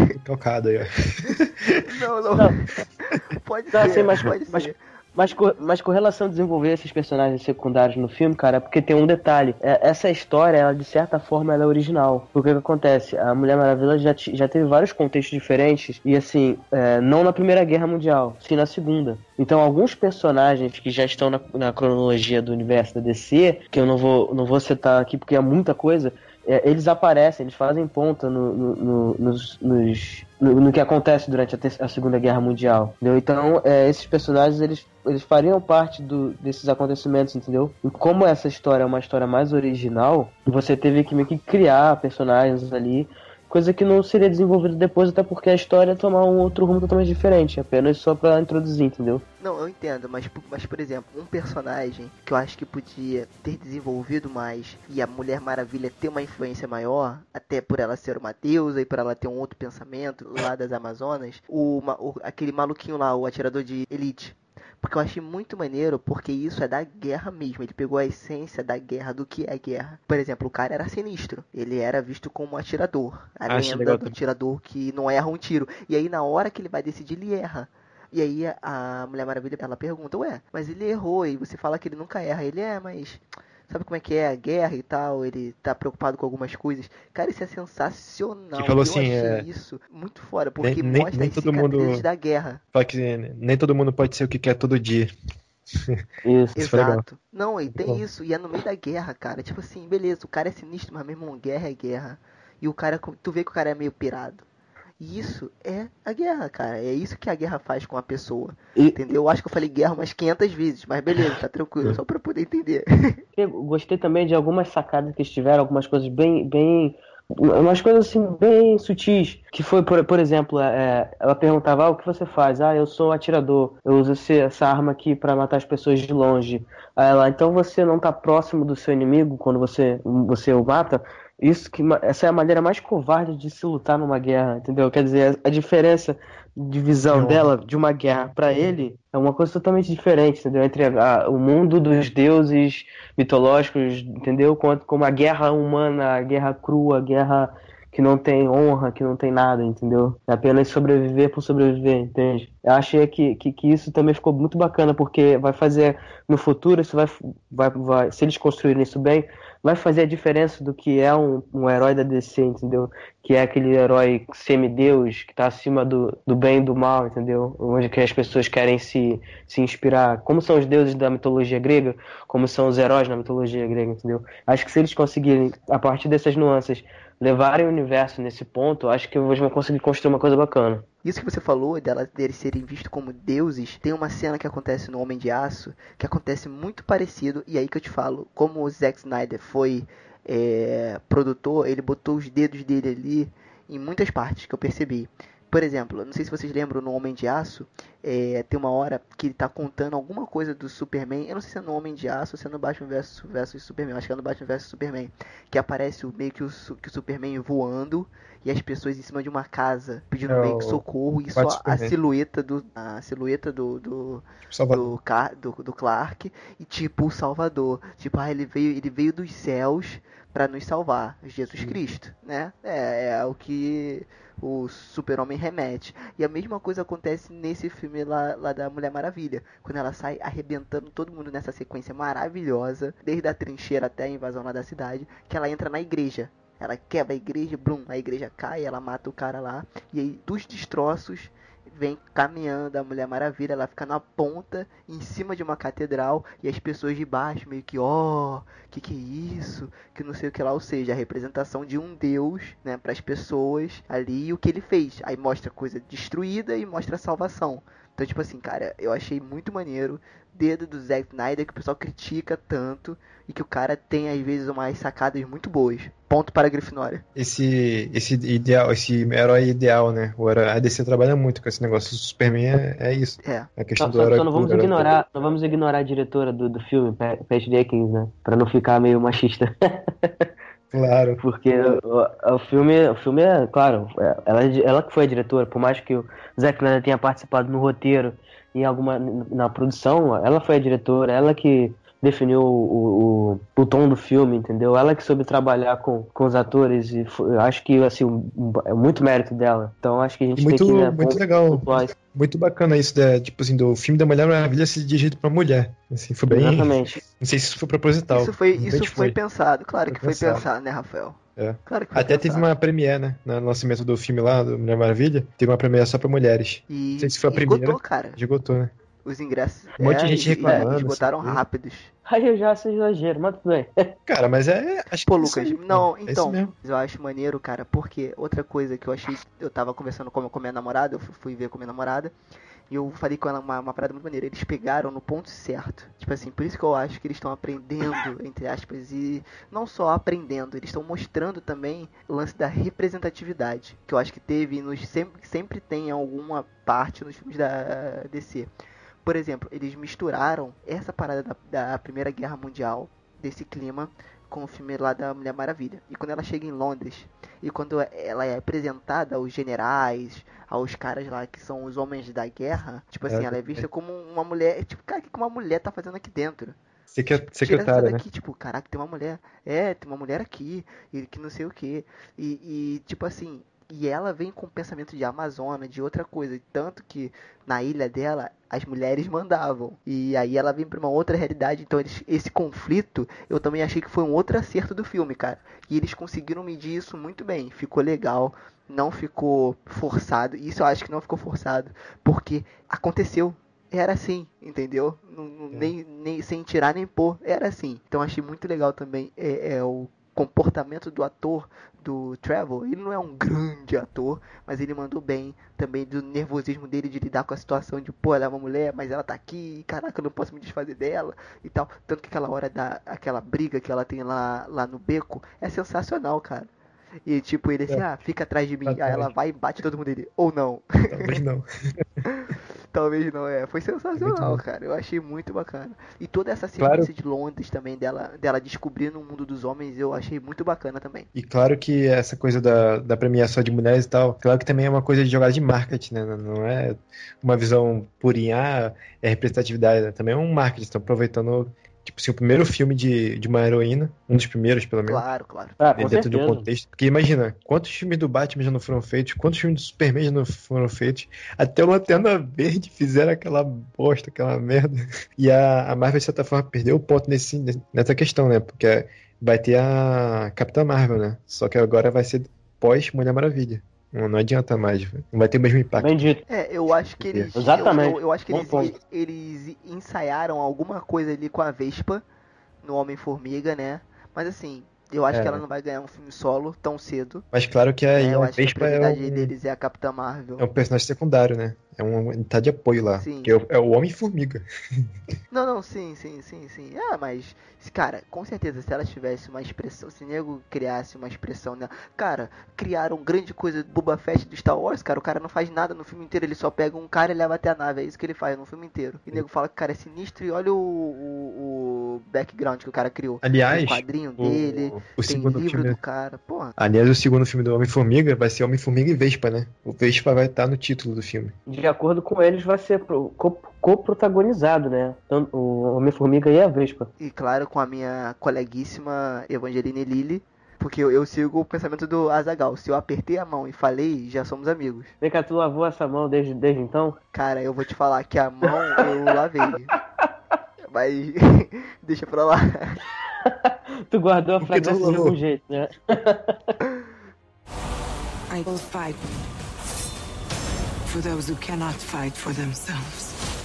Speaker 2: recalcado aí, ó.
Speaker 1: Não, não.
Speaker 3: Não.
Speaker 1: Pode
Speaker 3: Não,
Speaker 1: ser,
Speaker 3: assim, mas-
Speaker 1: pode
Speaker 3: mas-
Speaker 1: ser.
Speaker 3: Mas, co- mas com relação a desenvolver esses personagens secundários no filme, cara, é porque tem um detalhe. É, essa história, ela de certa forma, ela é original. Porque o que acontece? A Mulher Maravilha já, já teve vários contextos diferentes. E assim, é, não na Primeira Guerra Mundial, sim na Segunda. Então, alguns personagens que já estão na, na cronologia do universo da DC, que eu não vou, não vou citar aqui porque é muita coisa, é, eles aparecem, eles fazem ponta no, no, no- nos, nos- no, no que acontece durante a, a Segunda Guerra Mundial. Entendeu? Então, é, esses personagens eles, eles fariam parte do- desses acontecimentos, entendeu? E como essa história é uma história mais original, você teve que meio que criar personagens ali. Coisa que não seria desenvolvida depois, até porque a história ia tomar um outro rumo totalmente diferente, apenas só pra introduzir, entendeu?
Speaker 1: Não, eu entendo, mas, mas por exemplo, um personagem que eu acho que podia ter desenvolvido mais e a Mulher Maravilha ter uma influência maior, até por ela ser uma deusa e por ela ter um outro pensamento lá das Amazonas, o, o- aquele maluquinho lá, o atirador de elite. Porque eu achei muito maneiro, porque isso é da guerra mesmo. Ele pegou a essência da guerra, do que é guerra. Por exemplo, o cara era sinistro. Ele era visto como um atirador. A
Speaker 2: achei
Speaker 1: lenda
Speaker 2: legal
Speaker 1: do atirador que não erra um tiro. E aí, na hora que ele vai decidir, ele erra. E aí, a Mulher Maravilha, ela pergunta, ué, mas ele errou. E você fala que ele nunca erra. Ele é, mas... Sabe como é que é a guerra e tal? Ele tá preocupado com algumas coisas. Cara, isso é sensacional.
Speaker 2: Que falou
Speaker 1: eu
Speaker 2: assim,
Speaker 1: achei
Speaker 2: é,
Speaker 1: isso muito fora, porque
Speaker 2: nem-
Speaker 1: mostra
Speaker 2: nem
Speaker 1: as
Speaker 2: todo mundo-
Speaker 1: da guerra.
Speaker 2: Fala que nem todo mundo pode ser o que quer todo dia.
Speaker 3: Isso.
Speaker 1: Exato. Não, e tem
Speaker 2: bom.
Speaker 1: isso, e é no meio da guerra, cara. Tipo assim, beleza, o cara é sinistro, mas mesmo guerra é guerra. E o cara, tu vê que o cara é meio pirado. E isso é a guerra, cara. É isso que a guerra faz com a pessoa.
Speaker 3: E-
Speaker 1: Entendeu? Eu acho que eu falei guerra umas 500 vezes, mas beleza, tá tranquilo, só pra poder entender.
Speaker 3: Eu gostei também de algumas sacadas que eles tiveram, algumas coisas bem, bem, umas coisas assim bem sutis. Que foi, por, por exemplo, é, ela perguntava, ah, o que você faz? Ah, eu sou atirador, eu uso esse- essa arma aqui pra matar as pessoas de longe. Aí ela, então você não tá próximo do seu inimigo quando você, você o mata? Isso que essa é a maneira mais covarde de se lutar numa guerra, entendeu? Quer dizer, a, a diferença de visão
Speaker 2: Não.
Speaker 3: dela de uma guerra pra ele é uma coisa totalmente diferente, entendeu? Entre a- o mundo dos deuses mitológicos, entendeu? Quanto como a guerra humana, a guerra crua, a guerra que não tem honra, que não tem nada, entendeu? É apenas sobreviver por sobreviver, entende? Eu achei que, que, que isso também ficou muito bacana, porque vai fazer no futuro, isso vai, vai, vai se eles construírem isso bem, vai fazer a diferença do que é um, um herói da DC, entendeu? Que é aquele herói semideus que tá acima do, do bem e do mal, entendeu? Onde que as pessoas querem se, se inspirar. Como são os deuses da mitologia grega, como são os heróis na mitologia grega, entendeu? Acho que se eles conseguirem, a partir dessas nuances, levarem o universo nesse ponto, acho que eles vão conseguir construir uma coisa bacana.
Speaker 1: Isso que você falou, dela, deles serem vistos como deuses, tem uma cena que acontece no Homem de Aço, que acontece muito parecido, e aí que eu te falo, como o Zack Snyder foi é, produtor, ele botou os dedos dele ali em muitas partes que eu percebi. Por exemplo, não sei se vocês lembram no Homem de Aço, é, tem uma hora que ele tá contando alguma coisa do Superman. Eu não sei se é no Homem de Aço ou se é no Batman vs versus Superman. Acho que é no Batman vs Superman. Que aparece o, meio que o, que o Superman voando e as pessoas em cima de uma casa pedindo
Speaker 2: É
Speaker 1: meio que socorro e só a silhueta do a silhueta do, do,
Speaker 2: Salvador.
Speaker 1: do, do, do Clark e tipo o Salvador. Tipo, ah, ele veio, ele veio dos céus para nos salvar, Jesus Cristo, né? É, é o que o Super-Homem remete. E a mesma coisa acontece nesse filme lá, lá da Mulher Maravilha, quando ela sai arrebentando todo mundo nessa sequência maravilhosa, desde a trincheira até a invasão lá da cidade, que ela entra na igreja. Ela quebra a igreja, blum, a igreja cai, ela mata o cara lá, e aí dos destroços vem caminhando a Mulher Maravilha, ela fica na ponta, em cima de uma catedral, e as pessoas de baixo meio que, ó, que que é isso? Que não sei o que lá, ou seja, a representação de um deus, né, para as pessoas ali e o que ele fez. Aí mostra coisa destruída e mostra a salvação. Então, tipo assim, cara, eu achei muito maneiro. Dedo do Zack Snyder que o pessoal critica tanto e que o cara tem às vezes umas sacadas muito boas. Ponto para a Grifinória.
Speaker 2: Esse, esse ideal, esse herói ideal, né? O herói, a DC trabalha muito com esse negócio. O Superman é, é isso.
Speaker 1: É.
Speaker 2: É a questão
Speaker 3: Só,
Speaker 2: do
Speaker 3: só,
Speaker 2: herói.
Speaker 3: só não vamos ignorar, não vamos ignorar a diretora do, do filme, Pa- Pat Jenkins, né? Pra não ficar meio machista.
Speaker 2: Claro.
Speaker 3: Porque o, o filme, o filme é, claro, é- ela, é ela que foi a diretora, por mais que o Zack Snyder tenha participado no roteiro e alguma na produção, ela foi a diretora, ela que definiu o, o, o tom do filme, entendeu? Ela que soube trabalhar com, com os atores e foi- eu acho que assim, um- é muito mérito dela. Então acho que a gente
Speaker 2: Muito,
Speaker 3: tem que né,
Speaker 2: muito legal. Muito bacana isso, da, tipo assim, do filme da Mulher Maravilha ser dirigido pra mulher. Assim, foi bem.
Speaker 3: Exatamente.
Speaker 2: Não sei se isso foi proposital.
Speaker 1: Isso foi, isso foi pensado, claro que
Speaker 2: Foi
Speaker 1: foi
Speaker 2: pensado.
Speaker 1: pensado, né, Rafael?
Speaker 2: É.
Speaker 1: Claro que foi
Speaker 2: Até teve
Speaker 1: pensado.
Speaker 2: uma premiere, né? No lançamento do filme lá, do Mulher Maravilha. Teve uma premiere só pra mulheres.
Speaker 1: E
Speaker 2: Não sei se foi a
Speaker 1: esgotou,
Speaker 2: primeira.
Speaker 1: cara.
Speaker 2: Esgotou, né?
Speaker 1: Os ingressos.
Speaker 2: Um monte de
Speaker 1: é,
Speaker 2: gente
Speaker 1: e
Speaker 2: reclamando,
Speaker 1: Esgotaram
Speaker 2: assim,
Speaker 1: rápidos.
Speaker 3: Aí eu já acho exagero, mas tudo bem.
Speaker 2: Cara, mas é. Acho
Speaker 1: Pô,
Speaker 2: que é isso
Speaker 1: Lucas,
Speaker 2: aí,
Speaker 1: não,
Speaker 2: É isso
Speaker 1: então,
Speaker 2: mesmo.
Speaker 1: eu acho maneiro, cara, porque outra coisa que eu achei, eu tava conversando com, com minha namorada, eu fui- ver com minha namorada, e eu falei com ela uma, uma parada muito maneira, eles pegaram no ponto certo. Tipo assim, por isso que eu acho que eles estão aprendendo, entre aspas, e não só aprendendo, eles estão mostrando também o lance da representatividade, que eu acho que teve, e nos, sempre, sempre tem em alguma parte nos filmes da DC. Por exemplo, eles misturaram essa parada da, da Primeira Guerra Mundial, desse clima, com o filme lá da Mulher Maravilha. E quando ela chega em Londres, e quando ela é apresentada aos generais, aos caras lá que são os homens da guerra, tipo assim,
Speaker 2: É,
Speaker 1: ela é vista como uma mulher, tipo, cara, o que uma mulher tá fazendo aqui dentro?
Speaker 2: Secre-
Speaker 1: Tira essa
Speaker 2: Secretária, né?
Speaker 1: daqui, tipo, caraca, tem uma mulher. É, tem uma mulher aqui, e que não sei o que. E, e, tipo assim, e ela vem com o pensamento de Amazônia, de outra coisa. Tanto que na ilha dela, as mulheres mandavam. E aí ela vem pra uma outra realidade. Então eles- esse conflito, eu também achei que foi um outro acerto do filme, cara. E eles conseguiram medir isso muito bem. Ficou legal. Não ficou forçado. Isso eu acho que não ficou forçado. Porque aconteceu era assim, entendeu? Não-
Speaker 2: É.
Speaker 1: nem, nem sem tirar nem pôr, era assim. Então achei muito legal também é, é o comportamento do ator do Trevor. Ele não é um grande ator, mas ele mandou bem também do nervosismo dele de lidar com a situação de, pô, ela é uma mulher, mas ela tá aqui, caraca, eu não posso me desfazer dela e tal. Tanto que aquela hora da aquela briga que ela tem lá lá no beco é sensacional, cara. E tipo, ele assim,
Speaker 2: É.
Speaker 1: ah, fica atrás de mim. Aí ela vai e bate todo mundo dele. Ou não.
Speaker 2: Talvez não.
Speaker 1: Talvez não, é. Foi sensacional, cara. Eu achei muito bacana. E toda essa
Speaker 2: Claro.
Speaker 1: sequência de Londres também, dela, dela descobrindo o mundo dos homens, eu achei muito bacana também.
Speaker 2: E claro que essa coisa da, da premiação de mulheres e tal, claro que também é uma coisa de jogada de marketing, né? Não- é uma visão purinha, é representatividade, né? também é um marketing. Estão aproveitando, tipo assim, o primeiro filme de, de uma heroína, um dos primeiros, pelo menos.
Speaker 1: Claro, claro.
Speaker 3: Ah, com
Speaker 2: dentro de
Speaker 3: certeza.
Speaker 2: contexto. Porque imagina, quantos filmes do Batman já não foram feitos, quantos filmes do Superman já não foram feitos, até o Lanterna Verde fizeram aquela bosta, aquela merda. E a, a Marvel, de certa forma, perdeu o ponto nesse, nessa questão, né? Porque vai ter a Capitã Marvel, né? Só que agora vai ser pós-Mulher Maravilha. Não, não adianta mais, não vai ter o mesmo impacto.
Speaker 3: Bem dito.
Speaker 1: É, eu acho que eles.
Speaker 3: Exatamente.
Speaker 1: Eu, eu acho que eles, eles ensaiaram alguma coisa ali com a Vespa no Homem-Formiga, né? Mas assim, eu acho
Speaker 2: É.
Speaker 1: que ela não vai ganhar um filme solo tão cedo.
Speaker 2: Mas claro que a?
Speaker 1: Eu
Speaker 2: a
Speaker 1: acho que a
Speaker 2: Vespa é
Speaker 1: prioridade
Speaker 2: um,
Speaker 1: deles é a Capitã Marvel.
Speaker 2: é um personagem secundário, né? É um, ele tá de apoio lá.
Speaker 1: Sim.
Speaker 2: Que é o, é o Homem-Formiga.
Speaker 1: Não, não, sim, sim, sim, sim. Ah, mas, cara, com certeza, se ela tivesse uma expressão, se o nego criasse uma expressão nela. Cara, criaram grande coisa do Boba Fett do Star Wars, cara. O cara não faz nada no filme inteiro, ele só pega um cara e leva até a nave. É isso que ele faz no filme inteiro. E o nego fala que o cara é sinistro e olha o, o background que o cara criou.
Speaker 2: Aliás,
Speaker 1: o quadrinho
Speaker 2: o,
Speaker 1: dele,
Speaker 2: o
Speaker 1: tem
Speaker 2: segundo
Speaker 1: livro
Speaker 2: filme
Speaker 1: do cara. Porra.
Speaker 2: Aliás, o segundo filme do Homem-Formiga vai ser Homem-Formiga e Vespa, né? O Vespa vai estar no título do filme.
Speaker 3: De acordo com eles, vai ser pro- co- co-protagonizado, né? Então, o Homem-Formiga e a Vespa.
Speaker 1: E claro, com a minha coleguíssima Evangeline Lilly. Porque eu, eu sigo o pensamento do Azagal. Se eu apertei a mão e falei, já somos amigos.
Speaker 3: Vem cá, tu lavou essa mão desde, desde então?
Speaker 1: Cara, eu vou te falar que a mão eu lavei. Mas deixa pra lá.
Speaker 3: Tu guardou a fragrância de
Speaker 2: lavou?
Speaker 3: algum jeito, né?
Speaker 4: I will fight for those who cannot fight for themselves.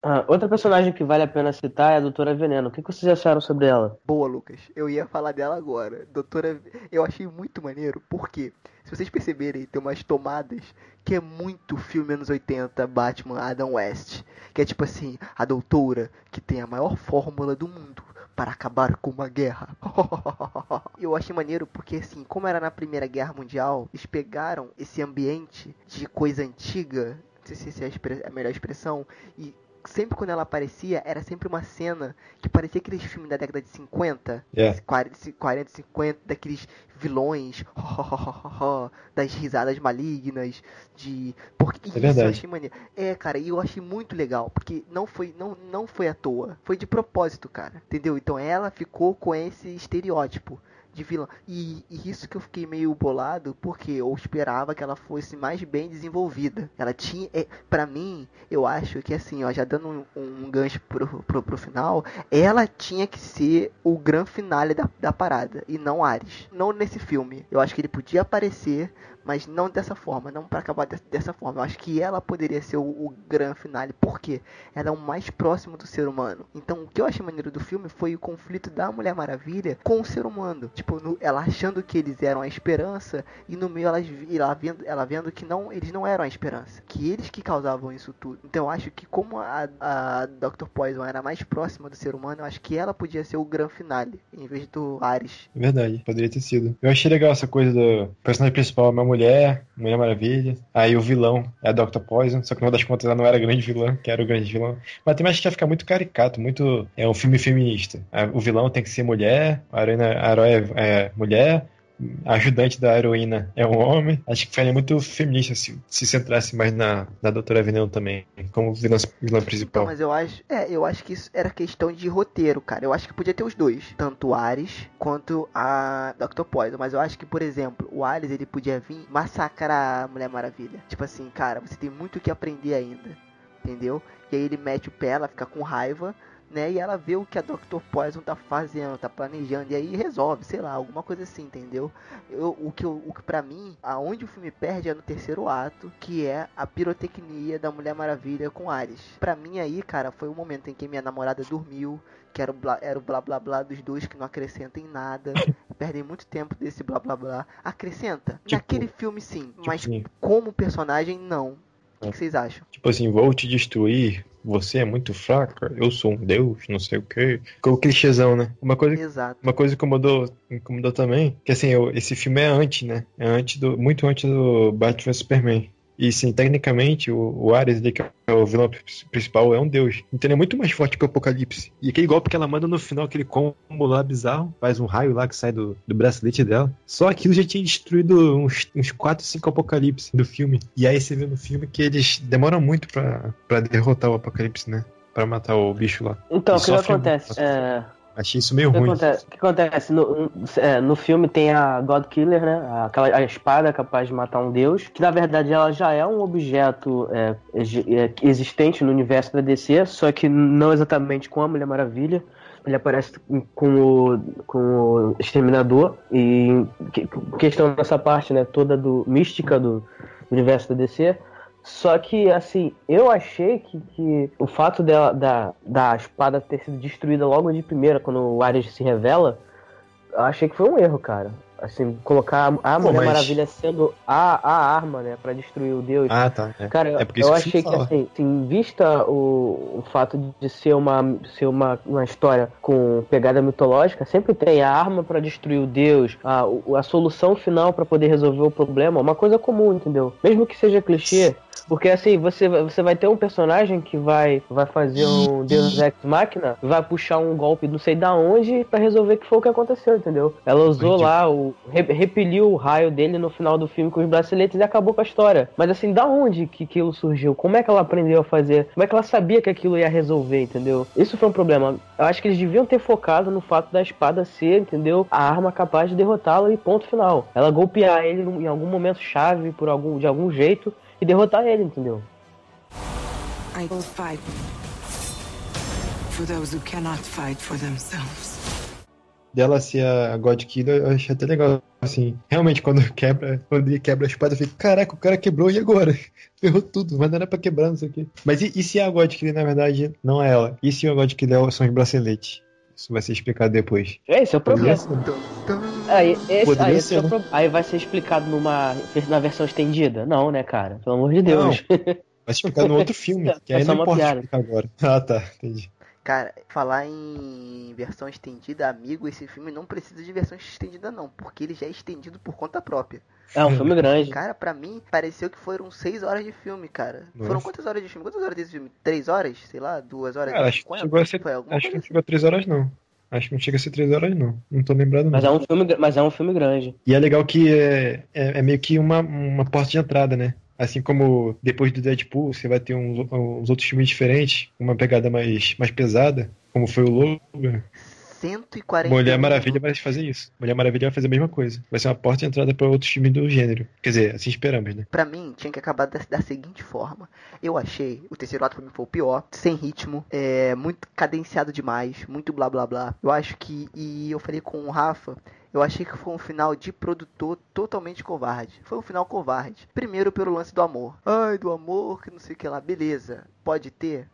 Speaker 3: Ah, outra personagem que vale a pena citar é a Doutora Veneno. O que vocês acharam sobre ela?
Speaker 1: Boa, Lucas. Eu ia falar dela agora. Doutora, eu achei muito maneiro, porque se vocês perceberem, tem umas tomadas que é muito filme anos 80, Batman, Adam West. Que é tipo assim, a doutora que tem a maior fórmula do mundo para acabar com uma guerra. eu achei maneiro porque assim, como era na Primeira Guerra Mundial, eles pegaram esse ambiente de coisa antiga, não sei se é a melhor expressão, e sempre quando ela aparecia, era sempre uma cena que parecia aqueles filmes da década de 50,
Speaker 2: É.
Speaker 1: 40, 40, 50, daqueles vilões, das risadas malignas, de. Porque isso eu achei maneiro. É, cara, e eu achei muito legal, porque não foi, não, não foi à toa, foi de propósito, cara. Entendeu? Então ela ficou com esse estereótipo de vilã. E, e isso que eu fiquei meio bolado, porque eu esperava que ela fosse mais bem desenvolvida. Ela tinha. É, para mim, eu acho que assim, ó, já dando um, um gancho pro, pro, pro final, ela tinha que ser o grande finale da, da parada. E não Ares. Não nesse filme. Eu acho que ele podia aparecer, mas não dessa forma. Não para acabar de- dessa forma. Eu acho que ela poderia ser o, o grande finale. Por quê? Ela é o mais próximo do ser humano. Então, o que eu achei maneiro do filme foi o conflito da Mulher Maravilha com o ser humano. Tipo, no- ela achando que eles eram a esperança e no meio ela, ela, vendo, ela vendo que não, eles não eram a esperança. Que eles que causavam isso tudo. Então, eu acho que como a, a Dr. Poison era mais próxima do ser humano, eu acho que ela podia ser o grande finale, em vez do Ares.
Speaker 2: Verdade, poderia ter sido. Eu achei legal essa coisa do personagem principal, é uma mulher, Mulher Maravilha. Aí o vilão é a Dr. Poison, só que no final das contas ela não era grande vilã, que era o grande vilão. Mas também acho que ia ficar muito caricato, muito. É um filme feminista. O vilão tem que ser mulher, a heroína, a herói é, é mulher, ajudante da heroína é um homem. Acho que faria muito feminista se, se centrasse mais na, na Doutora Veneno também, como vilã, vilã principal.
Speaker 1: Então, mas eu acho, é, eu acho que isso era questão de roteiro, cara. Eu acho que podia ter os dois, tanto o Ares quanto a Dr. Poison. Mas eu acho que, por exemplo, o Ares ele podia vir massacrar a Mulher Maravilha. Tipo assim, cara, você tem muito o que aprender ainda, entendeu? E aí ele mete o pé, ela fica com raiva né? E ela vê o que a Dr. Poison tá fazendo, tá planejando, e aí resolve, sei lá, alguma coisa assim, entendeu? Eu, o que, o que para mim, aonde o filme perde é no terceiro ato, que é a pirotecnia da Mulher Maravilha com Ares. Para mim aí, cara, foi o momento em que minha namorada dormiu, que era o, blá, era o blá blá blá dos dois que não acrescenta em nada. Perdem muito tempo desse blá blá blá. Acrescenta. Tipo, Naquele filme sim, tipo mas sim. como personagem não. O que, que, vocês acham?
Speaker 2: Tipo assim, vou te destruir, você é muito fraca, eu sou um deus, não sei o que. O clichêzão, né? Uma coisa,
Speaker 1: Exato.
Speaker 2: Uma coisa que incomodou, incomodou também, que assim, eu, esse filme é antes, né? É antes do, muito antes do Batman Superman. E sim, tecnicamente, o, o Ares, que é o vilão principal, é um deus. Então ele é muito mais forte que o Apocalipse. E aquele golpe que ela manda no final, aquele combo lá bizarro, faz um raio lá que sai do, do bracelete dela. Só aquilo já tinha destruído uns, uns 4, 5 Apocalipse do filme. E aí você vê no filme que eles demoram muito pra derrotar o Apocalipse, né? Pra matar o bicho lá.
Speaker 3: Então, o que acontece? É,
Speaker 2: Achei isso meio ruim.
Speaker 3: Acontece, o que acontece? No, é, no filme tem a God Killer, né? Aquela, a espada capaz de matar um deus, que na verdade ela já é um objeto é, é, existente no universo da DC, só que não exatamente com a Mulher Maravilha. Ele aparece com o, com o Exterminador e questão dessa parte, né, toda do mística do universo da DC. Só que, assim, eu achei que, que o fato dela, da, da espada ter sido destruída logo de primeira, quando o Ares se revela, eu achei que foi um erro, cara. Assim, colocar a Mulher mas... Maravilha sendo a, a arma, né, pra destruir o Deus.
Speaker 2: Ah, tá.
Speaker 3: É. Cara, é eu achei que, assim, assim, vista o, o fato de ser uma, ser uma, uma história com pegada mitológica, sempre tem a arma para destruir o Deus, a, a solução final para poder resolver o problema, uma coisa comum, entendeu? Mesmo que seja clichê, porque assim, você, você vai ter um personagem que vai, vai fazer um Deus Ex Machina, vai puxar um golpe não sei da onde para resolver que foi o que aconteceu, entendeu? Ela usou Entendi. lá, o, repeliu o raio dele no final do filme com os braceletes e acabou com a história. Mas assim, da onde que aquilo surgiu? Como é que ela aprendeu a fazer? Como é que ela sabia que aquilo ia resolver, entendeu? Isso foi um problema. Eu acho que eles deviam ter focado no fato da espada ser, entendeu? A arma capaz de derrotá-lo e ponto final. Ela golpear ele em algum momento chave, por algum, de algum jeito, e derrotar ele, entendeu? I will fight
Speaker 2: for those who cannot fight for themselves. Dela ser a God Killer, eu achei até legal. Assim, realmente, quando quebra, quando ele quebra a espada, eu fico, caraca, o cara quebrou e agora? Ferrou tudo, mas não era pra quebrar, não sei o quê. Mas e, e se a God Killer, na verdade, não é ela? E se a God Killer são os braceletes? Isso vai ser explicado depois.
Speaker 3: Esse é o problema. Aí, esse, aí, esse é né? aí, vai ser explicado numa na versão estendida? Não, né, cara? Pelo amor de Deus.
Speaker 2: Não. Vai explicar no outro filme, que aí é não pode piada. explicar agora. Ah, tá, entendi.
Speaker 1: Cara, falar em versão estendida, amigo, esse filme não precisa de versão estendida não, porque ele já é estendido por conta própria.
Speaker 3: É um filme grande.
Speaker 1: Cara, pra mim, pareceu que foram seis horas de filme, cara. Nossa. Foram quantas horas de filme? Quantas horas desse filme? Três horas? Sei lá, duas horas?
Speaker 2: Cara, acho que chegou a ser, acho que não chegou a três horas não. Acho que não chega a ser três horas, não. Não tô lembrado,
Speaker 3: mas
Speaker 2: não.
Speaker 3: É um filme, mas é um filme grande.
Speaker 2: E é legal que é, é, é meio que uma, uma porta de entrada, né? Assim como depois do Deadpool, você vai ter uns, uns outros filmes diferentes, uma pegada mais, mais pesada, como foi o Logan.
Speaker 1: 140
Speaker 2: Mulher Maravilha vai fazer isso. Mulher Maravilha vai fazer a mesma coisa. Vai ser uma porta de entrada para outros filmes do gênero. Quer dizer, assim esperamos, né?
Speaker 1: Pra mim, tinha que acabar da, da seguinte forma. Eu achei, o terceiro ato pra mim foi o pior, sem ritmo, é, muito cadenciado demais, muito blá blá blá. Eu acho que, e eu falei com o Rafa, eu achei que foi um final de produtor totalmente covarde. Foi um final covarde. Primeiro pelo lance do amor. Ai, do amor, que não sei o que lá. Beleza. Pode ter?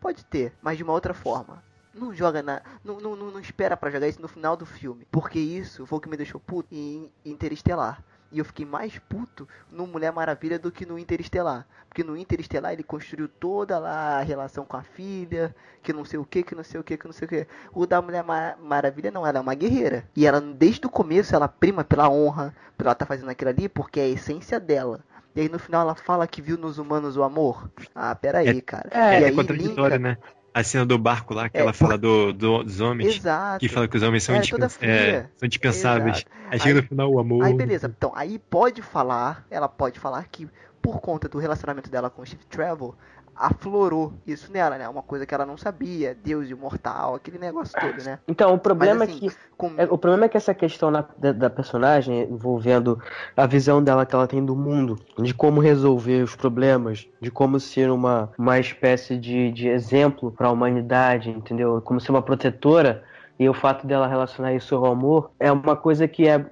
Speaker 1: Pode ter, mas de uma outra forma. Não joga na. Não, não, não, não espera para jogar isso no final do filme. Porque isso foi o que me deixou puto em Interestelar. E eu fiquei mais puto no Mulher Maravilha do que no Interestelar. Porque no Interestelar ele construiu toda lá a relação com a filha, que não sei o que, que não sei o que, que não sei o que. O da Mulher Mar Maravilha não, ela é uma guerreira. E ela, desde o começo, ela prima pela honra, pela ela tá fazendo aquilo ali, porque é a essência dela. E aí no final ela fala que viu nos humanos o amor. Ah, peraí,
Speaker 5: É-
Speaker 1: cara.
Speaker 5: É,
Speaker 1: e
Speaker 5: é
Speaker 1: aí
Speaker 5: contraditório,
Speaker 1: linka-
Speaker 5: né? A cena do barco lá, que
Speaker 1: É,
Speaker 5: ela fala do, do- dos homens.
Speaker 1: Exato.
Speaker 5: Que fala que os homens são,
Speaker 1: É,
Speaker 5: indispen-
Speaker 1: toda fria.
Speaker 5: é, são dispensáveis.
Speaker 1: Exato.
Speaker 5: Aí chega
Speaker 1: Aí-
Speaker 5: no final o amor.
Speaker 1: Aí beleza, então, aí pode falar, ela pode falar que por conta do relacionamento dela com o Steve Trevor, aflorou isso nela, né? Uma coisa que ela não sabia, Deus imortal, aquele negócio todo, né?
Speaker 3: Então, o problema
Speaker 1: Mas,
Speaker 3: é
Speaker 1: assim,
Speaker 3: que
Speaker 1: Com...
Speaker 3: É, o problema é que essa questão na- da, da personagem, envolvendo a visão dela que ela tem do mundo, de como resolver os problemas, de como ser uma, uma espécie de, de exemplo para a humanidade, entendeu? Como ser uma protetora, e o fato dela relacionar isso ao amor, é uma coisa que é, é-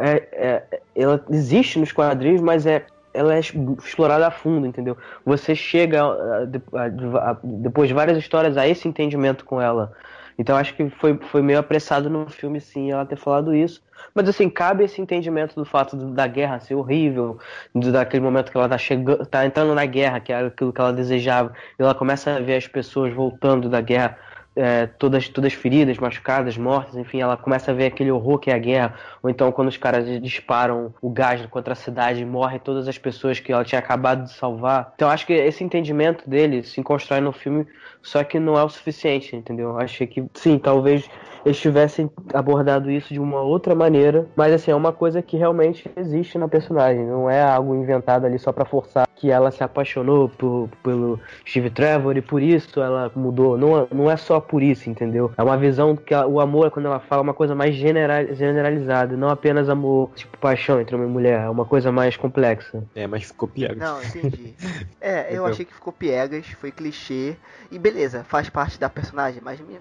Speaker 3: é- é- ela existe nos quadrinhos, mas é ela é explorada a fundo, entendeu? Você chega de- a- a- depois de várias histórias a esse entendimento com ela. Então acho que foi, foi meio apressado no filme, sim, ela ter falado isso. Mas assim, cabe esse entendimento do fato da guerra ser horrível, daquele momento que ela tá chegando, tá entrando na guerra, que era aquilo que ela desejava, e ela começa a ver as pessoas voltando da guerra, é, todas, todas feridas, machucadas, mortas, enfim, ela começa a ver aquele horror que é a guerra, ou então quando os caras disparam o gás contra a cidade e morrem todas as pessoas que ela tinha acabado de salvar. Então acho que esse entendimento dele se constrói no filme, só que não é o suficiente, entendeu? Achei que sim, talvez eles tivessem abordado isso de uma outra maneira, mas assim, é uma coisa que realmente existe na personagem, não é algo inventado ali só pra forçar que ela se apaixonou por- pelo Steve Trevor e por isso ela mudou. Não, não é só por isso, entendeu? É uma visão que ela- o amor, quando ela fala, é uma coisa mais genera- generalizada, não apenas amor, tipo paixão entre homem e mulher, é uma coisa mais complexa.
Speaker 5: É, mas ficou pior.
Speaker 1: Não, entendi. É, eu achei que ficou piegas, foi clichê. E beleza, faz parte da personagem, mas me,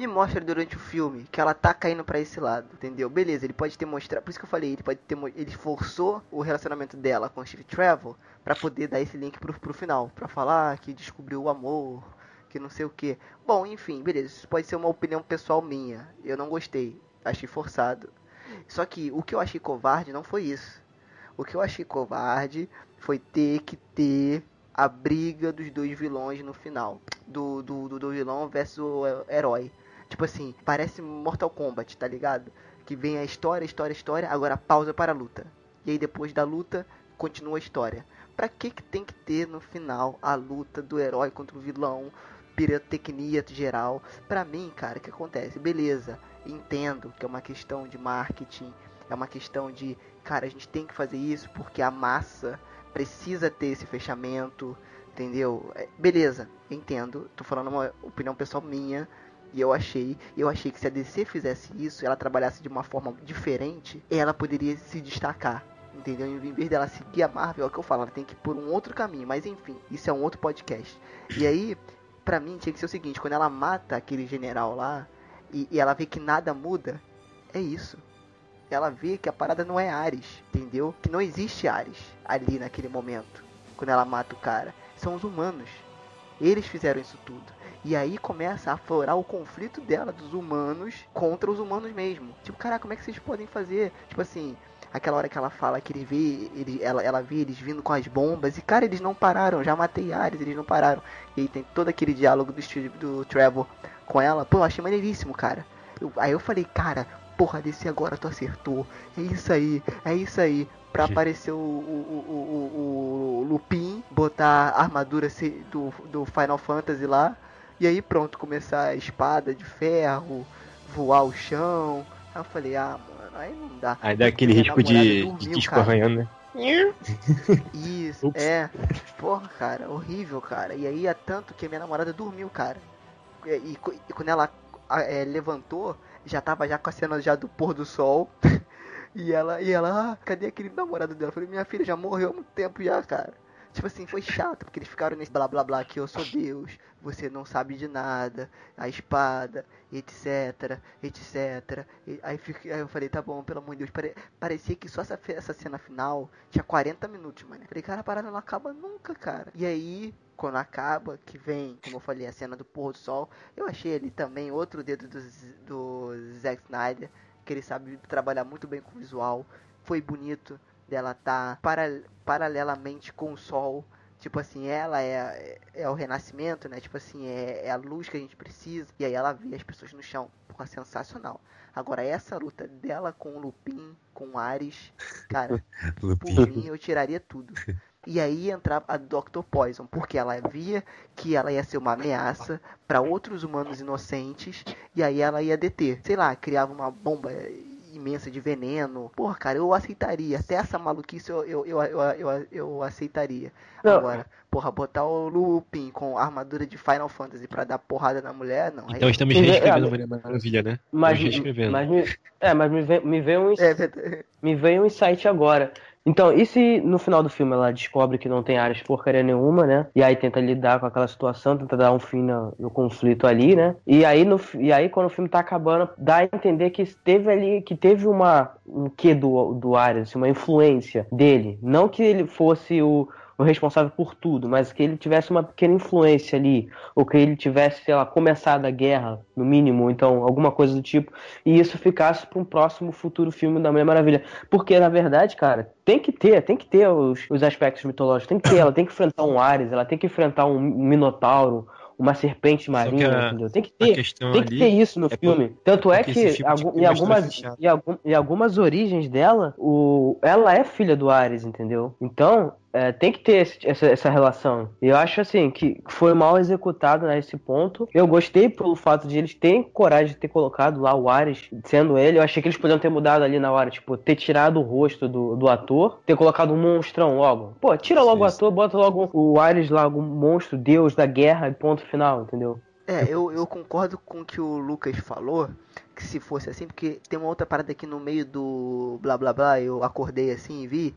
Speaker 1: me mostra durante o filme que ela tá caindo pra esse lado, entendeu? Beleza, ele pode ter mostrado. Por isso que eu falei, ele pode ter. Ele forçou o relacionamento dela com o Steve Trevor pra poder dar esse link pro, pro final. Pra falar que descobriu o amor, que não sei o que. Bom, enfim, beleza. Isso pode ser uma opinião pessoal minha. Eu não gostei. Achei forçado. Só que o que eu achei covarde não foi isso. O que eu achei covarde foi ter que ter a briga dos dois vilões no final. Do, do, do, do vilão versus o herói. Tipo assim, parece Mortal Kombat, tá ligado? Que vem a história, história, história, agora pausa para a luta. E aí depois da luta, continua a história. Pra que que tem que ter no final a luta do herói contra o vilão? Pirotecnia geral. Pra mim, cara, o que acontece? Beleza, entendo que é uma questão de marketing, é uma questão de, cara, a gente tem que fazer isso porque a massa precisa ter esse fechamento, entendeu? É, beleza, entendo. Tô falando uma opinião pessoal minha. E eu achei, eu achei que se a DC fizesse isso, ela trabalhasse de uma forma diferente, ela poderia se destacar. Entendeu? Em vez dela seguir a Marvel, é o que eu falo, ela tem que ir por um outro caminho. Mas enfim, isso é um outro podcast. E aí, pra mim, tinha que ser o seguinte: quando ela mata aquele general lá, e, e ela vê que nada muda, é isso. Ela vê que a parada não é Ares, entendeu? Que não existe Ares ali naquele momento, quando ela mata o cara. São os humanos. Eles fizeram isso tudo. E aí começa a aflorar o conflito dela, dos humanos, contra os humanos mesmo. Tipo, caraca, como é que vocês podem fazer? Tipo assim, aquela hora que ela fala que ele vê, ele, ela, ela vê eles vindo com as bombas. E cara, eles não pararam, já matei Ares, eles não pararam. E aí tem todo aquele diálogo do, do Trevor com ela. Pô, eu achei maneiríssimo, cara. Eu- aí eu falei, cara, porra, desse agora tu acertou. É isso aí, é isso aí. Pra aparecer o, o, o, o, Lupin, botar a armadura do, do Final Fantasy lá. E aí pronto, começar a espada de ferro, voar o chão. Aí eu falei, ah, mano, aí não dá.
Speaker 5: Aí dá aquele risco de, de disco
Speaker 1: cara.
Speaker 5: arranhando, né?
Speaker 1: Isso,
Speaker 5: Ups.
Speaker 1: é. Porra, cara, horrível, cara. E aí é tanto que a minha namorada dormiu, cara. E, e e quando ela é, levantou, já tava já com a cena já do pôr do sol. e ela, e ela, ah, cadê aquele namorado dela? Eu falei, minha filha já morreu há muito tempo já, cara. Tipo assim, foi chato, porque eles ficaram nesse blá blá blá que eu sou Deus, você não sabe de nada, a espada, etc, etc. E aí, aí eu falei, tá bom, pelo amor de Deus, pare- parecia que só essa, essa cena final tinha 40 minutos, mano. Falei, cara, a parada não acaba nunca, cara. E aí, quando acaba, que vem, como eu falei, a cena do pôr do sol, eu achei ali também outro dedo do, do Zack Snyder, que ele sabe trabalhar muito bem com o visual, foi bonito, dela tá para, paralelamente com o sol. Tipo assim, ela é, é o renascimento, né? Tipo assim, é, é a luz que a gente precisa. E aí ela vê as pessoas no chão. Porra, sensacional. Agora, essa luta dela com o Lupin, com o Ares, cara, por mim eu tiraria tudo. E aí entrava a Dr. Poison, porque ela via que ela ia ser uma ameaça para outros humanos inocentes, e aí ela ia deter. Sei lá, criava uma bomba imensa de veneno. Porra, cara, eu aceitaria. Até essa maluquice eu, eu, eu, eu, eu, eu aceitaria.
Speaker 3: Não.
Speaker 1: Agora, porra, botar o Lupin com armadura de Final Fantasy pra dar porrada na mulher, não.
Speaker 5: Então
Speaker 1: aí,
Speaker 5: estamos
Speaker 3: é,
Speaker 5: reescrevendo
Speaker 3: é,
Speaker 5: Maravilha, né?
Speaker 3: Mas,
Speaker 5: Estamos reescrevendo.
Speaker 3: mas me, é, mas me veio, me veio um,
Speaker 1: é
Speaker 3: me veio um insight agora. Então, e se no final do filme ela descobre que não tem áreas porcaria nenhuma, né? E aí tenta lidar com aquela situação, tenta dar um fim no, no conflito ali, né? E aí, no, e aí quando o filme tá acabando, dá a entender que teve ali, que teve uma um quê do, do Ares, assim, uma influência dele. Não que ele fosse o, o responsável por tudo, mas que ele tivesse uma pequena influência ali, ou que ele tivesse, sei lá, começado a guerra, no mínimo, então alguma coisa do tipo, e isso ficasse para um próximo futuro filme da Mulher Maravilha. Porque, na verdade, cara, tem que ter, tem que ter os, os aspectos mitológicos, tem que ter, ela tem que enfrentar um Ares, ela tem que enfrentar um minotauro, uma serpente marinha, entendeu? Tem que ter. Tem que ter isso no
Speaker 5: é
Speaker 3: filme. Tanto é que
Speaker 5: tinha que
Speaker 3: em, algumas, em algumas origens dela, o, ela é filha do Ares, entendeu? Então, é, tem que ter esse- essa, essa relação. E eu acho assim que foi mal executado nesse ponto. Eu gostei pelo fato de eles terem coragem de ter colocado lá o Ares sendo ele. Eu achei que eles podiam ter mudado ali na hora, tipo, ter tirado o rosto do, do ator, ter colocado um monstrão logo. Pô, tira logo o
Speaker 5: Isso.
Speaker 3: ator, bota logo o Ares lá, algum monstro, deus da guerra e ponto final, entendeu?
Speaker 1: É, eu, eu concordo com o que o Lucas falou, que se fosse assim, porque tem uma outra parada aqui no meio do blá blá blá, eu acordei assim e vi,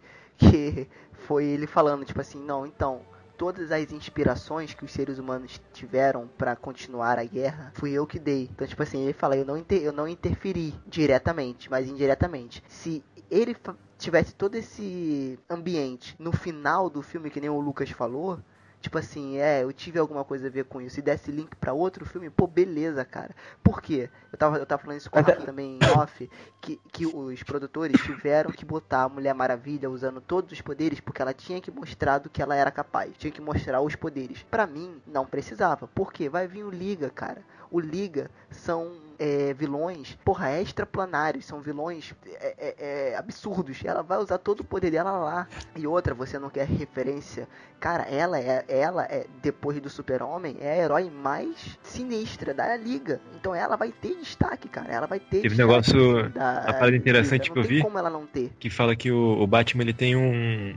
Speaker 1: que foi ele falando, tipo assim, não, então, todas as inspirações que os seres humanos tiveram pra continuar a guerra, fui eu que dei. Então, tipo assim, ele fala, eu não, inter, eu não interferi diretamente, mas indiretamente. Se ele tivesse todo esse ambiente no final do filme, que nem o Lucas falou, Tipo assim, é, eu tive alguma coisa a ver com isso. Se desse link pra outro filme, pô, beleza, cara. Por quê? Eu tava, eu tava falando isso com o
Speaker 3: Até-
Speaker 1: Rafa também em off, que, que os produtores tiveram que botar a Mulher Maravilha usando todos os poderes, porque ela tinha que mostrar do que ela era capaz. Tinha que mostrar os poderes. Pra mim, não precisava. Por quê? Vai vir o Liga, cara. O Liga são é, vilões, porra, extraplanários. São vilões é, é, é, absurdos. Ela vai usar todo o poder dela lá. E outra, você não quer referência Cara, ela é, ela é, depois do Super-Homem, é a herói mais sinistra da Liga. Então ela vai ter destaque, cara. Ela vai ter
Speaker 5: Teve um negócio-
Speaker 1: da
Speaker 5: a parada interessante que eu vi-
Speaker 1: como ela não ter.
Speaker 5: que fala que o, o Batman ele tem um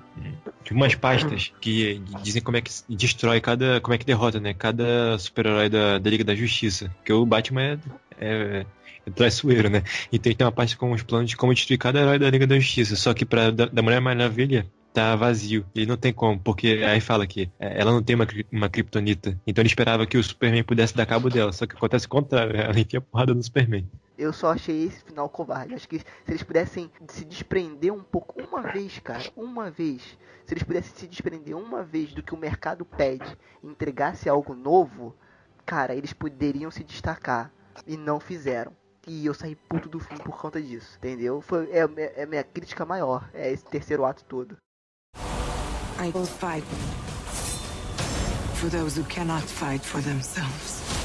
Speaker 5: umas pastas que dizem como é que destrói cada como é que derrota né cada super-herói da, da Liga da Justiça porque o Batman é, é, é traiçoeiro né então tem uma pasta com os planos de como destruir cada herói da Liga da Justiça só que para da, da Mulher Maravilha tá vazio ele não tem como porque aí fala que é, ela não tem uma uma kryptonita então ele esperava que o Superman pudesse dar cabo dela só que acontece o contrário ela enfia porrada no Superman
Speaker 1: Eu só achei esse final covarde. Acho que se eles pudessem se desprender um pouco, uma vez, cara, uma vez, se eles pudessem se desprender uma vez do que o mercado pede e entregasse algo novo, cara, eles poderiam se destacar. E não fizeram. E eu saí puto do filme por conta disso, entendeu? Foi, é, é a minha crítica maior, é esse terceiro ato todo.
Speaker 4: I will fight for those who cannot fight for themselves.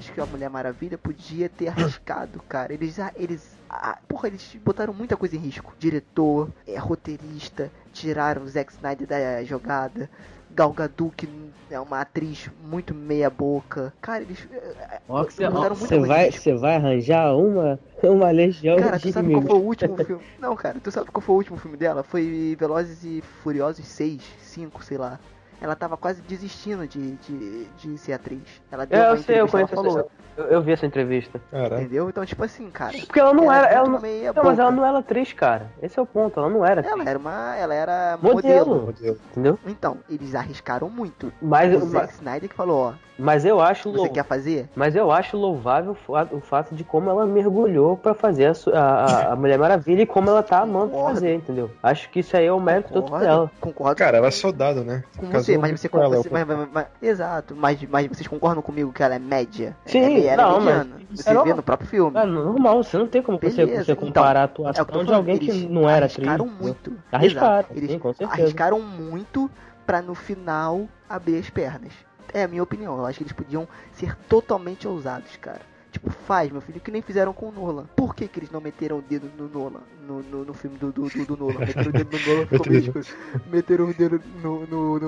Speaker 1: Acho que a Mulher Maravilha podia ter arriscado, cara. Eles, ah, eles, ah, porra, eles botaram muita coisa em risco. Diretor, é, roteirista, tiraram o Zack Snyder da jogada. Gal Gadot, que é uma atriz muito meia boca. Cara, eles é,
Speaker 3: Ó, que Você
Speaker 1: botaram muita
Speaker 3: você
Speaker 1: coisa em
Speaker 3: vai, você vai arranjar uma, uma legião
Speaker 1: Cara,
Speaker 3: de
Speaker 1: tu sabe qual foi o último filme? Não, cara, tu sabe qual foi o último filme dela? Foi Velozes e Furiosos 6, 5, sei lá. Ela tava quase desistindo de, de, de ser atriz. Ela deu
Speaker 3: É,
Speaker 1: uma
Speaker 3: eu sei, eu
Speaker 1: entrevista, ela
Speaker 3: conheço
Speaker 1: falou,
Speaker 3: eu, eu vi essa entrevista.
Speaker 2: Caralho.
Speaker 1: entendeu? Então, tipo assim, cara.
Speaker 3: Porque ela não era, ela
Speaker 1: muito
Speaker 3: não,
Speaker 1: meia
Speaker 3: não, mas ela
Speaker 1: boca.
Speaker 3: não era atriz, cara. Esse é o ponto, ela não era atriz,
Speaker 1: Ela era uma. Ela era
Speaker 3: Modelo.
Speaker 1: modelo.
Speaker 3: Entendeu?
Speaker 1: Então, eles arriscaram muito.
Speaker 3: Mas,
Speaker 1: O Zack Snyder que falou, ó,
Speaker 3: Mas eu acho
Speaker 1: Você
Speaker 3: lou-
Speaker 1: quer fazer?
Speaker 3: Mas eu acho louvável o fa- o fato de como ela mergulhou pra fazer a, a- a- Mulher Maravilha e como ela tá amando
Speaker 1: Concordo.
Speaker 3: fazer, entendeu? Acho que isso aí é o mérito todo
Speaker 1: Concordo,
Speaker 3: dela.
Speaker 1: concordo
Speaker 2: Cara, ela é soldado, né?
Speaker 1: com
Speaker 2: Casou
Speaker 1: você, mas você,
Speaker 2: eu
Speaker 1: mas, mas- mas- exato, mas, mas vocês concordam comigo que ela é média?
Speaker 3: Sim, não,
Speaker 1: é
Speaker 3: mas
Speaker 1: mediana.
Speaker 3: isso
Speaker 1: Você
Speaker 3: é
Speaker 1: vê no próprio filme.
Speaker 3: É normal, você não tem como você,
Speaker 1: Beleza,
Speaker 3: você
Speaker 1: então,
Speaker 3: comparar a
Speaker 1: É
Speaker 3: atuação de
Speaker 1: falando,
Speaker 3: alguém que não era atriz.
Speaker 1: arriscaram muito.
Speaker 3: Arriscaram, sim, com certeza.
Speaker 1: arriscaram muito pra no final abrir as pernas. É a minha opinião. Eu acho que eles podiam ser totalmente ousados, cara. Tipo, faz, meu filho, que nem fizeram com o Nolan. Por que, que eles não meteram o dedo no Nolan? No, no, no filme do, do, do, do Nolan. Meteram o dedo no Nolan, ficou
Speaker 2: Meteram
Speaker 1: meio
Speaker 2: o dedo.
Speaker 1: escuro. Meteram o dedo no, no,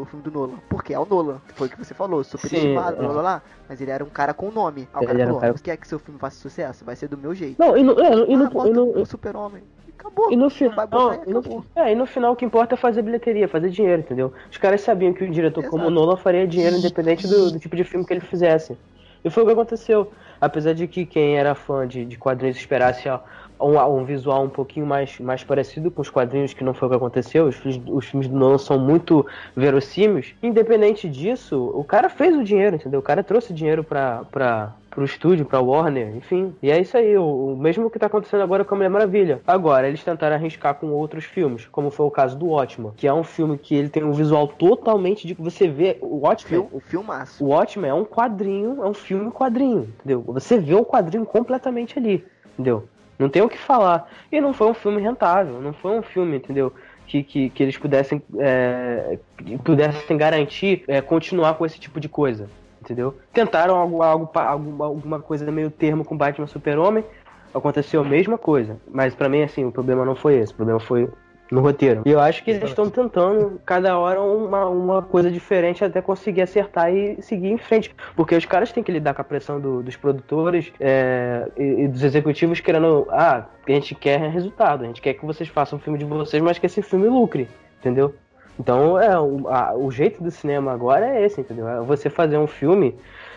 Speaker 1: no filme do Nolan. Porque é o Nolan. Foi o que você falou, super
Speaker 3: Sim,
Speaker 1: estimado,
Speaker 3: é.
Speaker 1: blá blá blá. Mas ele era um cara com nome. Aí o cara
Speaker 3: era um
Speaker 1: falou,
Speaker 3: cara-
Speaker 1: você quer que seu filme faça sucesso? Vai ser do meu jeito.
Speaker 3: Não, e no, é, e no,
Speaker 1: ah, bota
Speaker 3: e no,
Speaker 1: o super-homem. Acabou.
Speaker 3: E no final, no, é, e no final o que importa é fazer bilheteria, fazer dinheiro, entendeu? Os caras sabiam que o diretor como o
Speaker 1: Exato.
Speaker 3: Nolan faria dinheiro independente do, do tipo de filme que ele fizesse. E foi o que aconteceu. Apesar de que quem era fã de, de quadrinhos esperasse ó, um, um visual um pouquinho mais, mais parecido com os quadrinhos, que não foi o que aconteceu. Os, filmes- os filmes do Nolan são muito verossímeis. Independente disso, o cara fez o dinheiro, entendeu? O cara trouxe dinheiro pra, pra, pro estúdio, pra Warner, enfim. E é isso aí, o, o mesmo que tá acontecendo agora com a Mulher Maravilha. Agora, eles tentaram arriscar com outros filmes, como foi o caso do Watchmen, que é um filme que ele tem um visual totalmente de que você vê o Watchmen,
Speaker 1: Fil, filmaço.
Speaker 3: o Watchmen é um quadrinho, é um filme quadrinho, entendeu? Você vê o quadrinho completamente ali, entendeu? Não tem o que falar. E não foi um filme rentável, não foi um filme, entendeu? Que, que, que eles pudessem, é, pudessem garantir é, continuar com esse tipo de coisa, entendeu? Tentaram algo, algo, alguma, alguma coisa meio termo com Batman Super-Homem, aconteceu a mesma coisa. Mas pra mim, assim, o problema não foi esse, o problema foi no roteiro. E eu acho que eles estão tentando, cada hora, uma, uma coisa diferente até conseguir acertar e seguir em frente. Porque os caras têm que lidar com a pressão do- dos produtores é, e, e dos executivos querendo. Ah, a gente quer resultado, a gente quer que vocês façam um filme de vocês, mas que esse filme lucre, entendeu? Então, é, o, a- o jeito do cinema agora é esse, entendeu? É você fazer um filme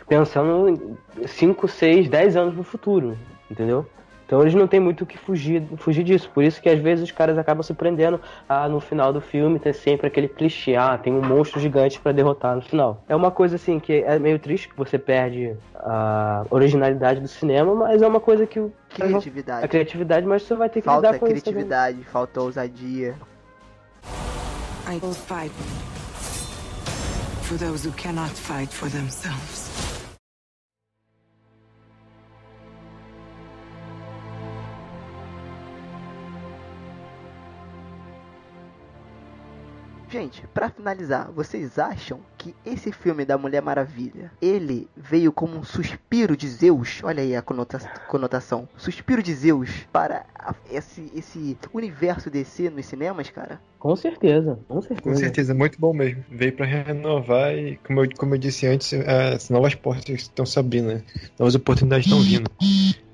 Speaker 3: pensando em 5, 6, 10 anos no futuro, entendeu? Então eles não tem muito o que fugir, fugir disso. Por isso que às vezes os caras acabam se prendendo a no final do filme ter sempre aquele clichê, ah, tem um monstro gigante pra derrotar no final. É uma coisa assim que é meio triste que você perde a originalidade do cinema, mas é uma coisa que o-
Speaker 1: Criatividade.
Speaker 3: a criatividade, mas você vai ter que
Speaker 1: Falta
Speaker 3: lidar com isso. né?
Speaker 1: criatividade, falta ousadia.
Speaker 4: I will fight for those who cannot fight for themselves.
Speaker 1: Gente, pra finalizar, vocês acham que esse filme da Mulher Maravilha, ele veio como um suspiro de Zeus? Olha aí a conota- conotação. Suspiro de Zeus para esse, esse universo DC nos cinemas, cara?
Speaker 3: Com certeza, com
Speaker 2: Com
Speaker 3: certeza.
Speaker 2: certeza, muito bom mesmo. Veio pra renovar e, como eu, como eu disse antes, as novas portas estão se abrindo, né? Novas oportunidades estão vindo.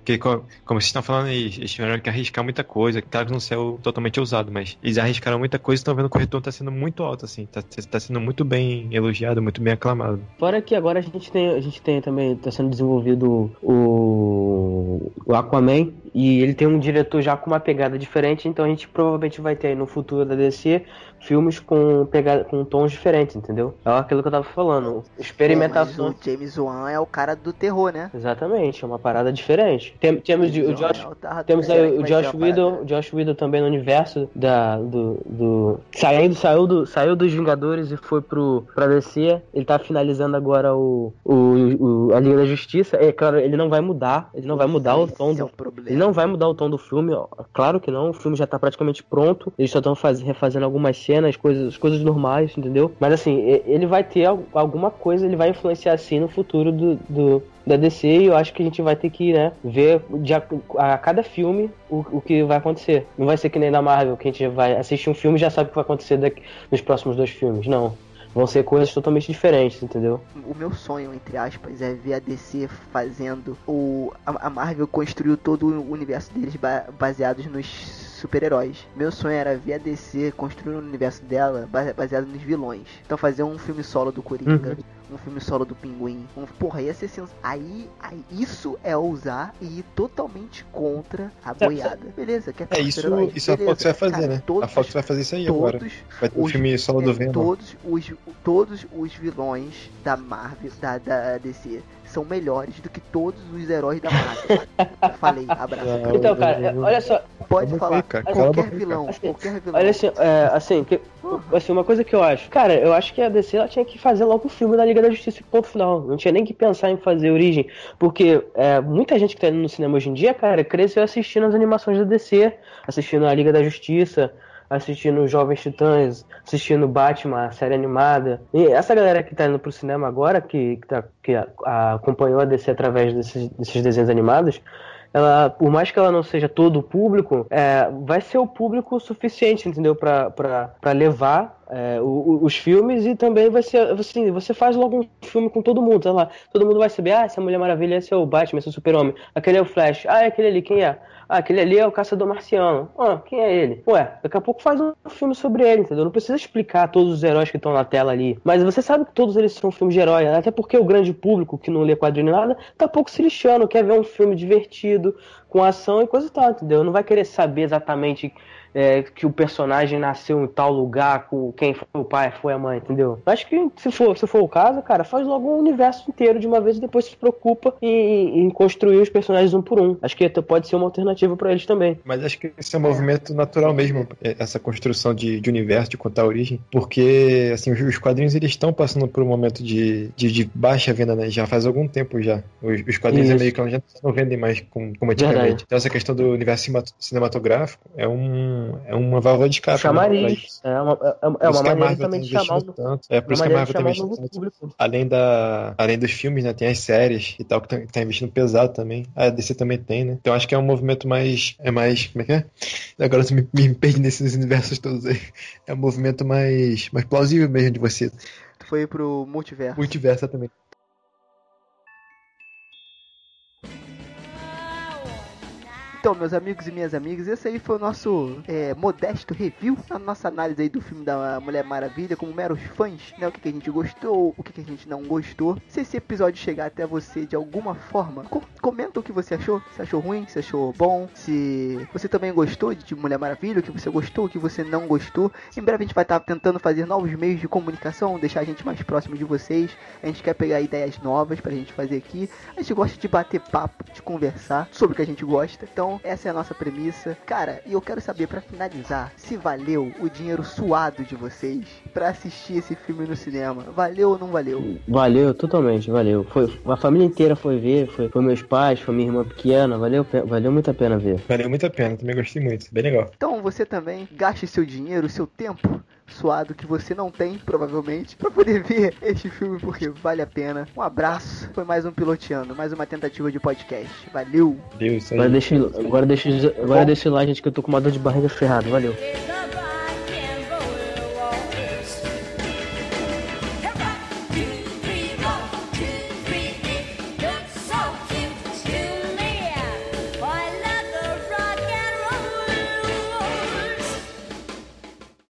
Speaker 2: Porque, co- como vocês estão falando eles tiveram que arriscar muita coisa, que tava no céu totalmente ousado, mas eles arriscaram muita coisa e estão vendo que o retorno tá sendo muito alto, assim. Tá, tá sendo muito bem elogiado, muito bem aclamado.
Speaker 3: Fora que agora a gente tem, a gente tem também, tá sendo desenvolvido o, o Aquaman, e ele tem um diretor já com uma pegada diferente, então a gente provavelmente vai ter aí no futuro da DC filmes com, pegada, com tons diferentes, entendeu? É aquilo que eu tava falando, experimentação.
Speaker 1: mas o James Wan é o cara do terror, né?
Speaker 3: Exatamente, é uma parada diferente. Tem- temos o Josh,
Speaker 1: é o
Speaker 3: temos aí o Josh Whedon, o Josh Whedon também no universo da, do, do saindo, saiu, do, saiu dos Vingadores e foi pro pra DC. Ele tá finalizando agora o, o, o- a Liga da Justiça. É claro, ele não vai mudar, ele não vai mudar o
Speaker 1: Esse
Speaker 3: tom
Speaker 1: é
Speaker 3: do
Speaker 1: problema.
Speaker 3: ele não vai mudar o tom do filme, ó. claro que não. O filme já tá praticamente pronto. Eles só estão refazendo algumas cenas, coisas, coisas normais, entendeu? Mas assim, ele vai ter al- alguma coisa, ele vai influenciar assim no futuro do, do- da DC e eu acho que a gente vai ter que, né, ver de a, a cada filme o, o que vai acontecer. Não vai ser que nem na Marvel, que a gente vai assistir um filme e já sabe o que vai acontecer daqui, nos próximos dois filmes. Não. Vão ser coisas totalmente diferentes, entendeu?
Speaker 1: O meu sonho, entre aspas, é ver a DC fazendo o. A Marvel construiu todo o universo deles ba- baseados nos super-heróis. Meu sonho era ver a DC construir o universo dela ba- baseado nos vilões. Então fazer um filme solo do Coringa, um filme solo do Pinguim. Um, porra, ia ser sens... aí, aí isso é ousar e ir totalmente contra a boiada. Beleza, quer
Speaker 2: É isso, isso a Fox vai fazer,
Speaker 1: Cara,
Speaker 2: né?
Speaker 1: todos-
Speaker 2: a Fox vai fazer isso aí agora. Vai ter o
Speaker 1: os-
Speaker 2: filme solo do
Speaker 1: é,
Speaker 2: Venom.
Speaker 1: todos os todos os vilões da Marvel, da, da DC são melhores do que todos os heróis da Marvel. Falei, abraço.
Speaker 2: Não,
Speaker 3: Então, cara, é, olha só,
Speaker 1: Pode falar.
Speaker 2: boca, cala a
Speaker 1: qualquer vilão,
Speaker 3: Assim,
Speaker 1: qualquer vilão.
Speaker 3: olha assim, é, assim, que, assim, uma coisa que eu acho. Cara, eu acho que a DC ela tinha que fazer logo o filme da Liga da Justiça, ponto final. Não tinha nem que pensar em fazer origem. Porque é, muita gente que tá indo no cinema hoje em dia, cara, cresceu assistindo as animações da DC, assistindo a Liga da Justiça. Assistindo Jovens Titãs, assistindo Batman, a série animada. E essa galera que tá indo pro cinema agora, que, que, tá- que a- a- acompanhou a DC através desses, desses desenhos animados, ela, por mais que ela não seja todo o público, é, vai ser o público suficiente, entendeu? Pra levar é, o- os filmes e também vai ser, assim, você faz logo um filme com todo mundo, sei lá, todo mundo vai saber, ah, essa Mulher Maravilha, esse é o Batman, esse é o Super-Homem, aquele é o Flash, ah, é aquele ali, quem é? Ah, aquele ali é o Caçador Marciano. Ah, quem é ele? Ué, daqui a pouco faz um filme sobre ele, entendeu? Não precisa explicar todos os heróis que estão na tela ali. Mas você sabe que todos eles são filmes de herói, né? até porque o grande público que não lê quadrinho nada, tá pouco se lixando, quer ver um filme divertido, com ação e coisa e tal, entendeu? Não vai querer saber exatamente é, que o personagem nasceu em tal lugar, com quem foi o pai, foi a mãe, entendeu? Acho que se for, se for o caso, cara, faz logo um universo inteiro de uma vez e depois se preocupa em, em construir os personagens um por um. Acho que pode ser uma alternativa pra eles também.
Speaker 2: Mas acho que esse é um movimento natural mesmo, é, essa construção de, de universo, de contar a origem, porque assim, os, os quadrinhos eles estão passando por um momento de, de, de baixa venda, né? Já faz algum tempo já. Os, os quadrinhos
Speaker 3: Isso.
Speaker 2: americanos já não vendem mais como, como antigamente.
Speaker 3: Verdade.
Speaker 2: Então essa questão do universo cinematográfico é, um, é uma válvula de escape. né,
Speaker 3: Chamariz. É uma, é, é
Speaker 2: Por
Speaker 3: uma maneira
Speaker 2: Marvel
Speaker 3: também
Speaker 2: tá
Speaker 3: de chamar o,
Speaker 2: tanto. É por
Speaker 3: uma
Speaker 2: isso que a Marvel
Speaker 3: de
Speaker 2: tá investindo tanto.
Speaker 3: público.
Speaker 2: Além, da, além dos filmes, né? Tem as séries e tal, que tá, tá investindo pesado também. A DC também tem, né? Então acho que é um movimento mais. É mais. Como é que é? Agora eu me, me perdi nesses universos todos aí. É um movimento mais, mais plausível mesmo de você.
Speaker 1: Foi pro multiverso.
Speaker 2: Multiverso também.
Speaker 1: Então, meus amigos e minhas amigas, esse aí foi o nosso é, modesto review, a nossa análise aí do filme da Mulher Maravilha, como meros fãs, né? O que, que a gente gostou, o que, que a gente não gostou. Se esse episódio chegar até você de alguma forma, co- comenta o que você achou. Se achou ruim, se achou bom, se você também gostou de Mulher Maravilha, o que você gostou, o que você não gostou. Em breve a gente vai estar tentando fazer novos meios de comunicação, deixar a gente mais próximo de vocês. A gente quer pegar ideias novas pra gente fazer aqui. A gente gosta de bater papo, de conversar sobre o que a gente gosta. Então, essa é a nossa premissa. Cara, e eu quero saber pra finalizar, se valeu o dinheiro suado de vocês pra assistir esse filme no cinema. Valeu ou não valeu?
Speaker 3: Valeu, totalmente, valeu. Foi, a família inteira foi ver, foi, foi meus pais, foi minha irmã pequena, valeu, valeu muito a pena ver.
Speaker 2: Valeu muito a pena, também gostei muito. Bem legal.
Speaker 1: Então, você também gaste seu dinheiro, seu tempo suado que você não tem, provavelmente, pra poder ver este filme porque vale a pena. Um abraço. Foi mais um piloteando, mais uma tentativa de podcast. Valeu.
Speaker 2: Deus.
Speaker 3: Agora deixa, agora deixa, agora deixa lá, gente, que eu tô com uma dor de barriga ferrada, valeu.